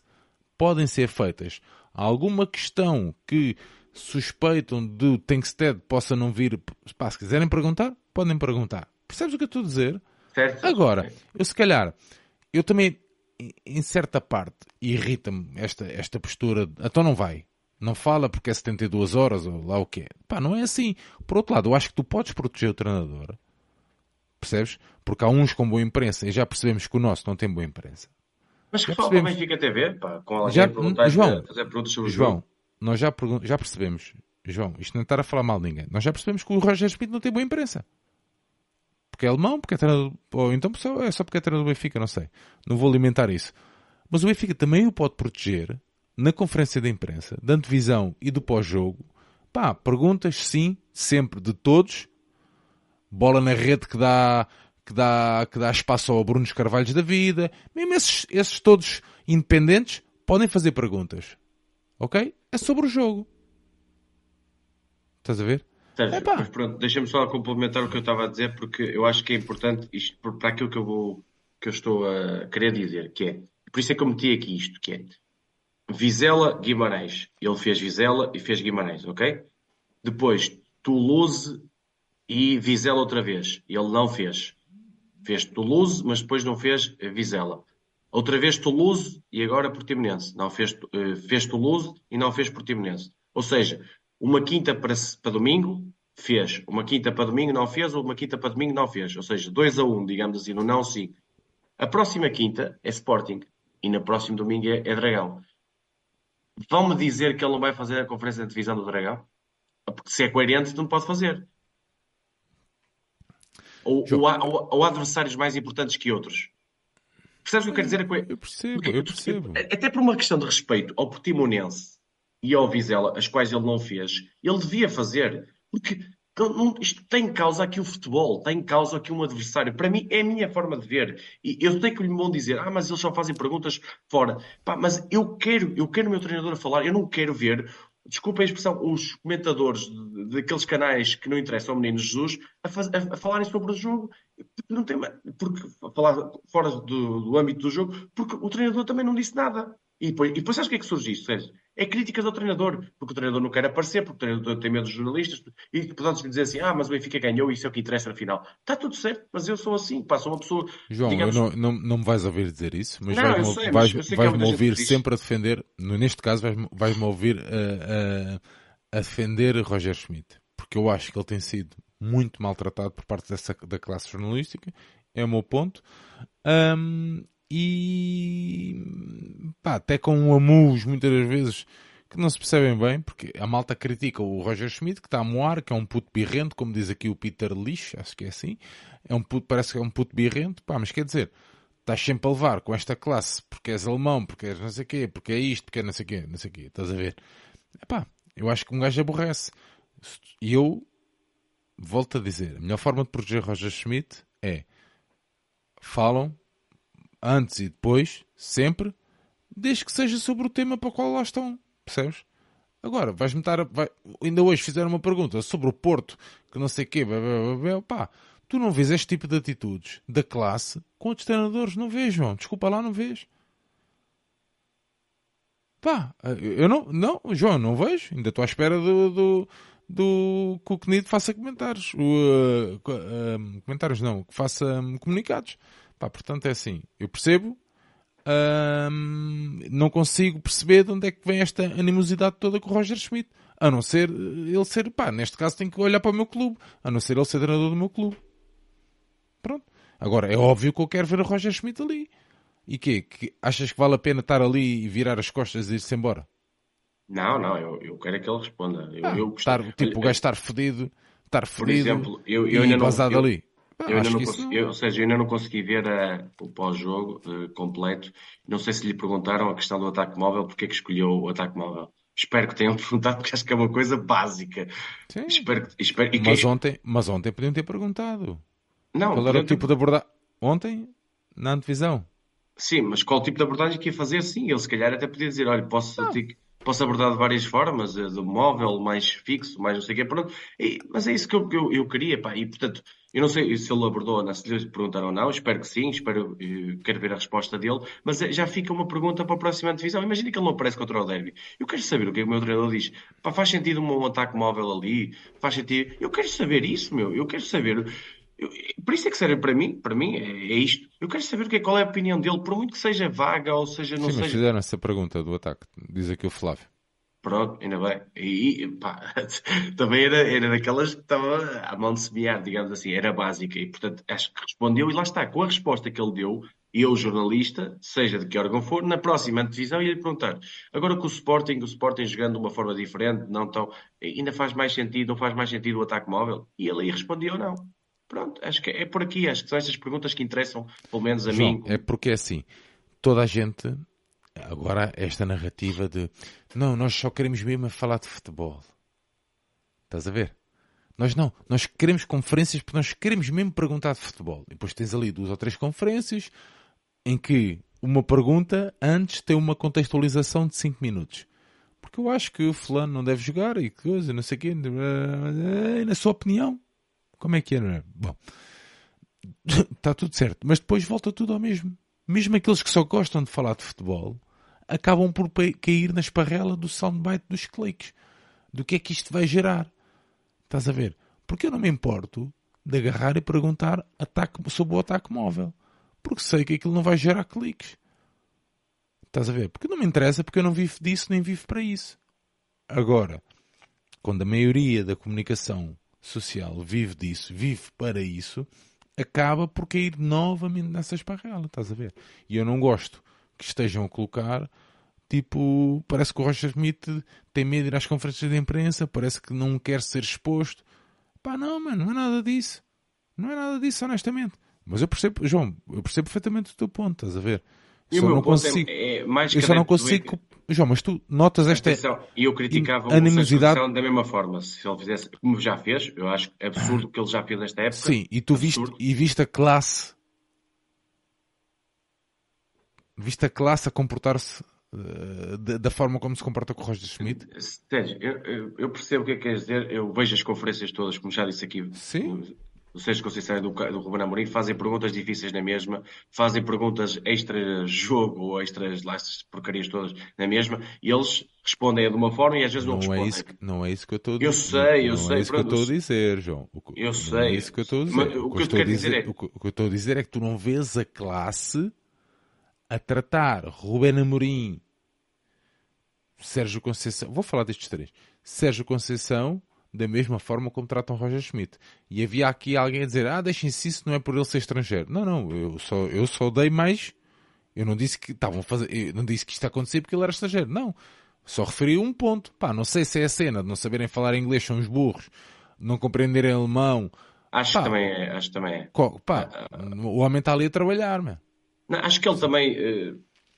podem ser feitas. Há alguma questão que suspeitam de Tenkstead possa não vir, pá, se quiserem perguntar, podem perguntar. Percebes o que eu estou a dizer? Certo. Agora, eu se calhar, eu também, em certa parte, irrita-me esta, esta postura. Então não vai. Não fala porque é 72 horas ou lá o que é. Pá, não é assim. Por outro lado, eu acho que tu podes proteger o treinador. Percebes? Porque há uns com boa imprensa e já percebemos que o nosso não tem boa imprensa. Mas que fala também fica TV, pá, com alguém Já- perguntar, João, fazer perguntas sobre o João, jogo. nós já, pergun- já percebemos, João, isto não é estar a falar mal de ninguém, nós já percebemos que o Roger Schmidt não tem boa imprensa. Porque é alemão, porque é treinador, ou então é só porque é treinador do Benfica, não sei. Não vou alimentar isso. Mas o Benfica também o pode proteger na conferência de imprensa, da antevisão e do pós-jogo. Pá, perguntas, sim, sempre, de todos. Bola na rede que dá, que dá, que dá espaço ao Bruno Carvalhos da vida. Mesmo esses, esses todos independentes podem fazer perguntas. Ok? É sobre o jogo. Estás a ver? Sérgio, Epá. mas pronto, deixa-me só complementar o que eu estava a dizer, porque eu acho que é importante isto para aquilo que eu vou que eu estou a querer dizer, que é, por isso é que eu meti aqui isto, que é Vizela, Guimarães. Ele fez Vizela e fez Guimarães, ok? Depois Toulouse e Vizela outra vez. Ele não fez. Fez Toulouse, mas depois não fez eh, Vizela. Outra vez Toulouse e agora Portimonense. Não fez, eh, fez Toulouse e não fez Portimonense. Ou seja, uma quinta para, para domingo fez. Uma quinta para domingo não fez, ou uma quinta para domingo não fez. Ou seja, 2 a 1, um, digamos assim, no não 5. A próxima quinta é Sporting. E no próximo domingo é, é Dragão. Vão-me dizer que ele não vai fazer a conferência de divisão do Dragão? Porque se é coerente, não pode fazer. Ou, ou há, ou- ou há adversários mais importantes que outros. Percebes o que eu quero dizer? Eu percebo, eu percebo. Até por uma questão de respeito ao Portimonense e ao Vizela, as quais ele não fez, ele devia fazer. Porque isto tem em causa aqui o futebol, tem em causa aqui um adversário. Para mim, é a minha forma de ver. E eu sei que lhe vão dizer, ah, mas eles só fazem perguntas fora. Pá, mas eu quero, eu quero o meu treinador a falar, eu não quero ver. Desculpa a expressão, os comentadores daqueles canais que não interessam ao Menino Jesus a, faz- a- a falarem sobre o jogo. Não tem, porque falar fora do, do âmbito do jogo, porque o treinador também não disse nada. E depois, e depois sabes o que é que surge Sérgio? É críticas ao treinador, porque o treinador não quer aparecer, porque o treinador tem medo dos jornalistas, e podes dizer assim, ah, mas o Benfica ganhou, isso é o que interessa na final. Está tudo certo, mas eu sou assim, pá, sou uma pessoa, João, digamos, não, não, não me vais ouvir dizer isso, mas vais-me vais, vais gente ouvir sempre a defender, neste caso vais-me vais ouvir a, a, a defender Roger Schmidt, porque eu acho que ele tem sido muito maltratado por parte dessa, da classe jornalística, é o meu ponto, Ahm, e pá, até com um amus muitas das vezes que não se percebem bem, porque a malta critica o Roger Schmidt, que está a moar, que é um puto birrento, como diz aqui o Peter Lix, acho que é assim, é um puto, parece que é um puto birrento, pá, mas quer dizer, estás sempre a levar com esta classe, porque és alemão, porque és não sei o quê, porque é isto, porque é não sei o quê, não sei o quê, estás a ver? Epá, eu acho que um gajo aborrece. E eu volto a dizer, a melhor forma de proteger Roger Schmidt é falam antes e depois, sempre, desde que seja sobre o tema para o qual lá estão, percebes? Agora, vais-me estar a, vai- ainda hoje fizeram uma pergunta sobre o Porto, que não sei o quê, blá, blá, blá, pá, tu não vês este tipo de atitudes da classe com outros treinadores, não vês, João, desculpa lá, não vês. Pá, eu não, não, João, não vejo, ainda estou à espera do, do, do que o CNID faça comentários, uh, um, comentários não, que faça um, comunicados. Pá, portanto é assim, eu percebo, hum, não consigo perceber de onde é que vem esta animosidade toda com o Roger Schmidt. A não ser eh, ele ser, pá, neste caso tem que olhar para o meu clube, a não ser ele ser treinador do meu clube. Pronto. Agora, é óbvio que eu quero ver o Roger Schmidt ali. E quê? Que, achas que vale a pena estar ali e virar as costas e ir-se embora? não, não, eu, eu quero é que ele responda. Eu, Ah, eu estar, tipo, o gajo estar fedido, estar fedido exemplo, eu, e eu ainda não, ali. Ah, Eu ainda não que isso consegui, eu- ou seja, eu ainda não consegui ver eh, o pós-jogo eh, completo. Não sei se lhe perguntaram a questão do ataque móvel, porque é que escolheu o ataque móvel. Espero que tenham perguntado, porque acho que é uma coisa básica. Sim. Espero. Espero, Mas ontem, mas ontem podiam ter perguntado. não, Qual era o podiam ter- tipo de abordagem? Ontem, na antevisão. Sim, mas qual tipo de abordagem que ia fazer? Sim, ele se calhar até podia dizer: olha, posso Não. ter. Posso abordar de várias formas, eh, do móvel, mais fixo, mais não sei o quê, pronto. E, mas é isso que eu, eu, eu, queria, pá, e portanto, eu não sei se ele abordou, se lhe perguntaram ou não, espero que sim, espero, eh, quero ver a resposta dele, mas eh, já fica uma pergunta para a próxima divisão. Imagina que ele não aparece contra o Derby. Eu quero saber o que é que o meu treinador diz. Pá, faz sentido um ataque móvel ali? Faz sentido? Eu quero saber isso, meu, eu quero saber. Eu, por isso é que serve para mim, para mim é, é, isto. Eu quero saber que, qual é a opinião dele, por muito que seja vaga ou seja não Sim, seja. Mas fizeram essa pergunta do ataque, diz aqui o Flávio. Pronto, ainda bem. E pá, também era, era daquelas que estava à mão de semear, digamos assim, era básica. E portanto acho que respondeu, e lá está, com a resposta que ele deu, eu, jornalista, seja de que órgão for, na próxima divisão ia lhe perguntar. Agora com o Sporting, o Sporting jogando de uma forma diferente, não tão. Ainda faz mais sentido, não faz mais sentido o ataque móvel? E ele aí respondeu não. Pronto, acho que é por aqui, acho que são estas perguntas que interessam, pelo menos a João, mim. É porque é assim, toda a gente, agora esta narrativa de não, nós só queremos mesmo falar de futebol. Estás a ver? Nós não, nós queremos conferências porque nós queremos mesmo perguntar de futebol. E depois tens ali duas ou três conferências em que uma pergunta antes tem uma contextualização de 5 minutos. Porque eu acho que o fulano não deve jogar e coisa, não sei o quê. Na sua opinião, como é que é? Bom, está tudo certo, mas depois volta tudo ao mesmo. Mesmo aqueles que só gostam de falar de futebol acabam por cair na esparrela do soundbite dos cliques. Do que é que isto vai gerar? Estás a ver? Porque eu não me importo de agarrar e perguntar ataque, sobre o ataque móvel. Porque sei que aquilo não vai gerar cliques. Estás a ver? Porque não me interessa, porque eu não vivo disso, nem vivo para isso. Agora, quando a maioria da comunicação social vive disso, vive para isso, acaba por cair novamente nessa esparrela, estás a ver? E eu não gosto que estejam a colocar, tipo, parece que o Roger Smith tem medo de ir às conferências de imprensa, parece que não quer ser exposto. Pá, não, mano, não é nada disso. Não é nada disso, honestamente. Mas eu percebo, João, eu percebo perfeitamente o teu ponto, estás a ver? E só o meu não ponto é consigo, é, é mais eu só não consigo João, mas tu notas esta E eu criticava animosidade da mesma forma. Se ele fizesse, como já fez, eu acho absurdo o que ele já fez nesta época. Sim, e tu viste, e viste a classe. Viste a classe a comportar-se uh, da, forma como se comporta com o Roger Schmidt? Sérgio, eu, eu, percebo o que é que queres dizer. Eu vejo as conferências todas, como já disse aqui. Sim do Sérgio Conceição e do, do Ruben Amorim fazem perguntas difíceis na mesma, fazem perguntas extra-jogo ou extras lá, porcarias todas na mesma, e eles respondem de uma forma e às vezes não, não é respondem. É isso, não é isso que eu estou a dizer. Eu sei, eu não sei. é isso que eu estou a dizer, João. O, eu sei. Não é isso que eu estou a dizer. Mas, o, que eu estou a dizer, dizer é... O que eu estou a dizer é que tu não vês a classe a tratar Ruben Amorim, Sérgio Conceição, vou falar destes três, Sérgio Conceição da mesma forma como tratam Roger Schmidt. E havia aqui alguém a dizer, ah, deixem-se isso, não é por ele ser estrangeiro. Não, não, eu só, eu só dei mais. Eu não disse que estavam a fazer, eu não disse que isto ia acontecer porque ele era estrangeiro. Não. Só referi um ponto. Pá, não sei se é a cena de não saberem falar inglês, são os burros, não compreenderem alemão. Acho pá, que também é, acho que também é. Pá, o homem está ali a trabalhar, meu. Não, acho que ele também, eh,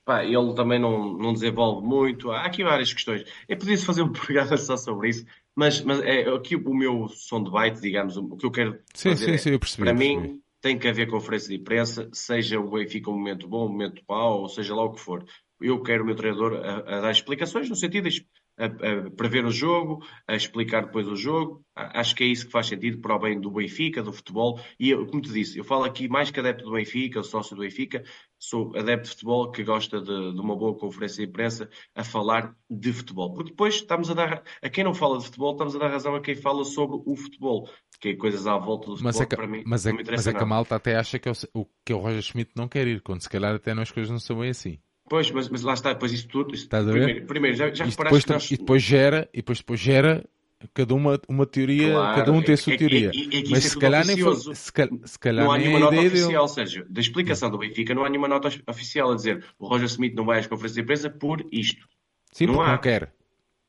pá, ele também não, não desenvolve muito. Há aqui várias questões. É podia-se fazer um programa só sobre isso, mas, mas é aqui o meu som de byte, digamos, o que eu quero sim, fazer sim, é, sim, eu percebi, para eu percebi. mim tem que haver conferência de imprensa, seja o Benfica um momento bom, um momento mau, ou seja lá o que for. Eu quero o meu treinador a, a dar explicações no sentido de a, a, prever o jogo, a explicar depois o jogo. Acho que é isso que faz sentido para o bem do Benfica, do futebol. E eu, como te disse, eu falo aqui mais que adepto do Benfica, sócio do Benfica, sou adepto de futebol que gosta de, de, uma boa conferência de imprensa a falar de futebol. Porque depois estamos a dar, a quem não fala de futebol, estamos a dar razão a quem fala sobre o futebol, que é coisas à volta do futebol mas é que, para mim mas é, Mas é que a malta até acha que o, que o Roger Schmidt não quer ir, quando se calhar até as coisas não são bem assim. Pois, mas, mas lá está, depois isso tudo. Isso, Estás a ver? Primeiro, primeiro já, já depois, que nós... E depois gera, e depois, depois gera cada uma, uma teoria, claro, cada um tem a sua é, teoria. É, é, mas se calhar, nem foi, se, calhar, se calhar não há nenhuma nota oficial, dele. Sérgio. Da explicação do Benfica, não há nenhuma nota oficial a dizer o Roger Smith não vai às conferências de imprensa por isto. Sim, não há. não quer.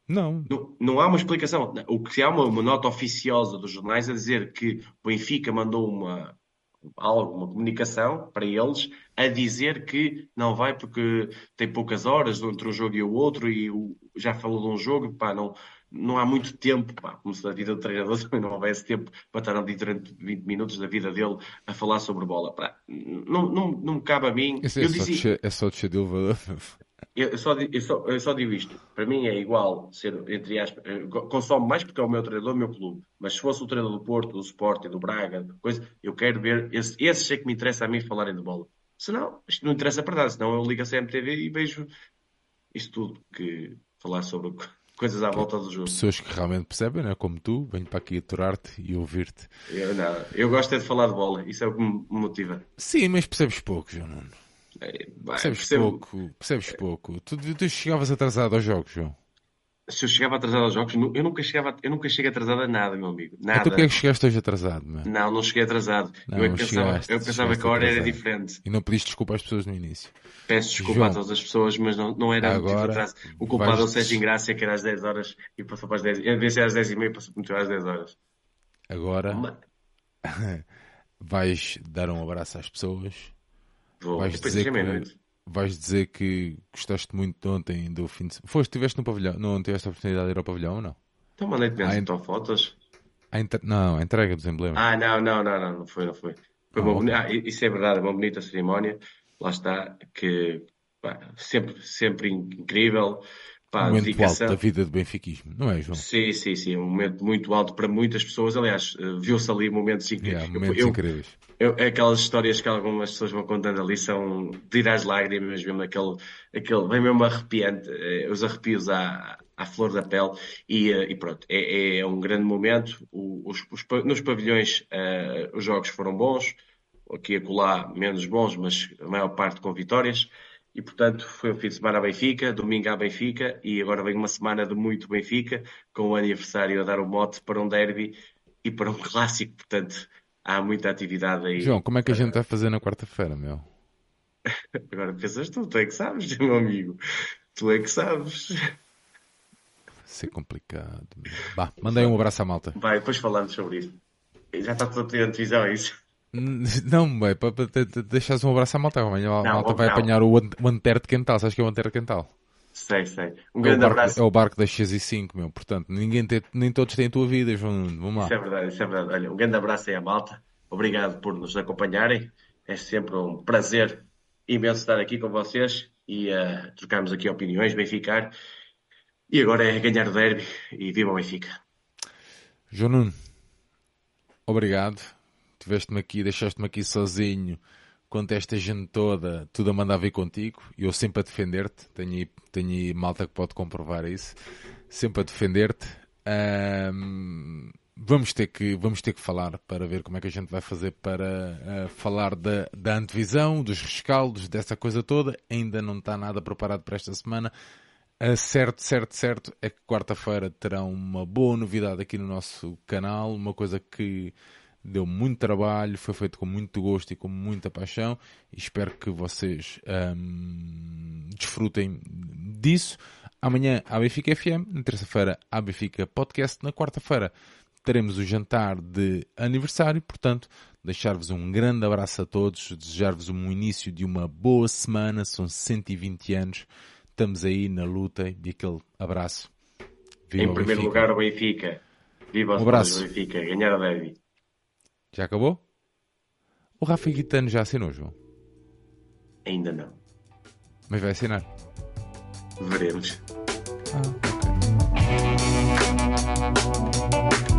Não. não. Não há uma explicação. O que há uma, uma nota oficiosa dos jornais a dizer que o Benfica mandou uma, alguma comunicação para eles a dizer que não vai porque tem poucas horas entre um jogo e o outro e o, já falou de um jogo, pá, não, não há muito tempo, pá, como se na vida do treinador também não houvesse tempo para estar ali durante 20 minutos da vida dele a falar sobre bola. Pá, não, não, não me cabe a mim. Isso é, eu só descer, é só de elevador. eu, só, eu, só, eu só digo isto. Para mim é igual ser, entre aspas, consome mais porque é o meu treinador, o meu clube. Mas se fosse o treinador do Porto, do Sport, do Braga, coisa, eu quero ver. Esse, esses é que me interessa a mim falarem de bola. Senão, isto não interessa para nada. Senão eu ligo a CMTV e vejo isto tudo que falar sobre coisas à volta do jogo. Pessoas que realmente percebem, não é? Como tu, venho para aqui aturar-te e ouvir-te. Eu, não, eu gosto é de falar de bola, isso é o que me motiva. Sim, mas percebes pouco, João Nuno. É, percebes percebo... pouco, percebes pouco. Tu, tu chegavas atrasado aos jogos, João se eu chegava atrasado aos jogos, eu nunca chegava, eu nunca chego atrasado a nada, meu amigo. Nada. Então porquê é que chegaste hoje atrasado, mano? Não, não cheguei atrasado. Não, eu, pensava, chegaste, eu pensava que a hora atrasado. era diferente. E não pediste desculpa às pessoas no início. Peço desculpa João, a todas as pessoas, mas não, não era Agora, atraso. O culpado é o Sérgio Ingrácia, que era às 10 horas e passou para as 10. Em vez de ser às 10 e meia, passou para às 10 horas. Agora mas... vais dar um abraço às pessoas. Vou, vais dizer que, vais dizer que gostaste muito de ontem do fim de semana. Foste, estiveste no pavilhão? Não tiveste a oportunidade de ir ao pavilhão ou não? Então mandei-te ah, então fotos. A inter... Não, a entrega dos emblemas. Ah, não, não, não, não, não foi, não foi. foi ah, uma... ah, isso é verdade, uma bonita cerimónia. Lá está, que pá, sempre, sempre incrível. Pá, um momento dedicação. alto da vida do benfiquismo, não é, João? Sim, sim, sim. Um momento muito alto para muitas pessoas. Aliás, eh, viu-se ali momentos incríveis. Yeah, momentos eu, incríveis. Eu, aquelas histórias que algumas pessoas vão contando ali são de ir às lágrimas, mesmo aquele, aquele vem mesmo arrepiante, eh, os arrepios à, à flor da pele. E, eh, e pronto, é, é, um grande momento. os, os, nos pavilhões uh, os jogos foram bons, aqui e acolá menos bons, mas a maior parte com vitórias. E, portanto, foi um fim de semana a Benfica, domingo à Benfica, e agora vem uma semana de muito Benfica, com o aniversário a dar o mote para um derby e para um clássico. Portanto, há muita atividade aí. João, como é que a gente vai fazer na quarta-feira, meu? Agora pensas tu, tu é que sabes, meu amigo. Tu é que sabes. Vai ser complicado. Mandei um abraço à malta. Vai, depois falamos sobre isso. Já está tudo a televisão, é isso? Não, é para deixares um abraço à malta. Amanhã a malta vai não. apanhar o, o Antero de Quental. Sabes que é o Antero de Quental? Sei, sei. Um é grande barco, abraço. É o barco das 6 e 5, meu. Portanto, ninguém tem, nem todos têm a tua vida, João. Vamos lá. Isso é verdade, isso é verdade. Olha, um grande abraço aí à malta. Obrigado por nos acompanharem. É sempre um prazer imenso estar aqui com vocês e uh, trocarmos aqui opiniões, Benficar. E agora é ganhar o derby e viva o Benfica. João Nuno, obrigado tiveste-me aqui, deixaste-me aqui sozinho quanto esta gente toda, tudo a mandar vir contigo, e eu sempre a defender-te, tenho aí, tenho aí malta que pode comprovar isso, sempre a defender-te. Um, vamos ter que vamos ter que falar para ver como é que a gente vai fazer para uh, falar da, da antevisão, dos rescaldos, dessa coisa toda. Ainda não está nada preparado para esta semana. Uh, certo, certo, certo é que quarta-feira terão uma boa novidade aqui no nosso canal, uma coisa que deu muito trabalho, foi feito com muito gosto e com muita paixão e espero que vocês um, desfrutem disso. Amanhã a Benfica FM, na terça-feira a Benfica Podcast, na quarta-feira teremos o jantar de aniversário, portanto, deixar-vos um grande abraço a todos, desejar-vos um início de uma boa semana, são 120 anos, estamos aí na luta e aquele abraço. Viva em primeiro Benfica. lugar o Benfica. Viva o um abraço. Benfica, ganhar a derby. Já acabou? O Rafa Guitano já assinou, João? Ainda não. Mas vai assinar? Veremos. Ah, ok.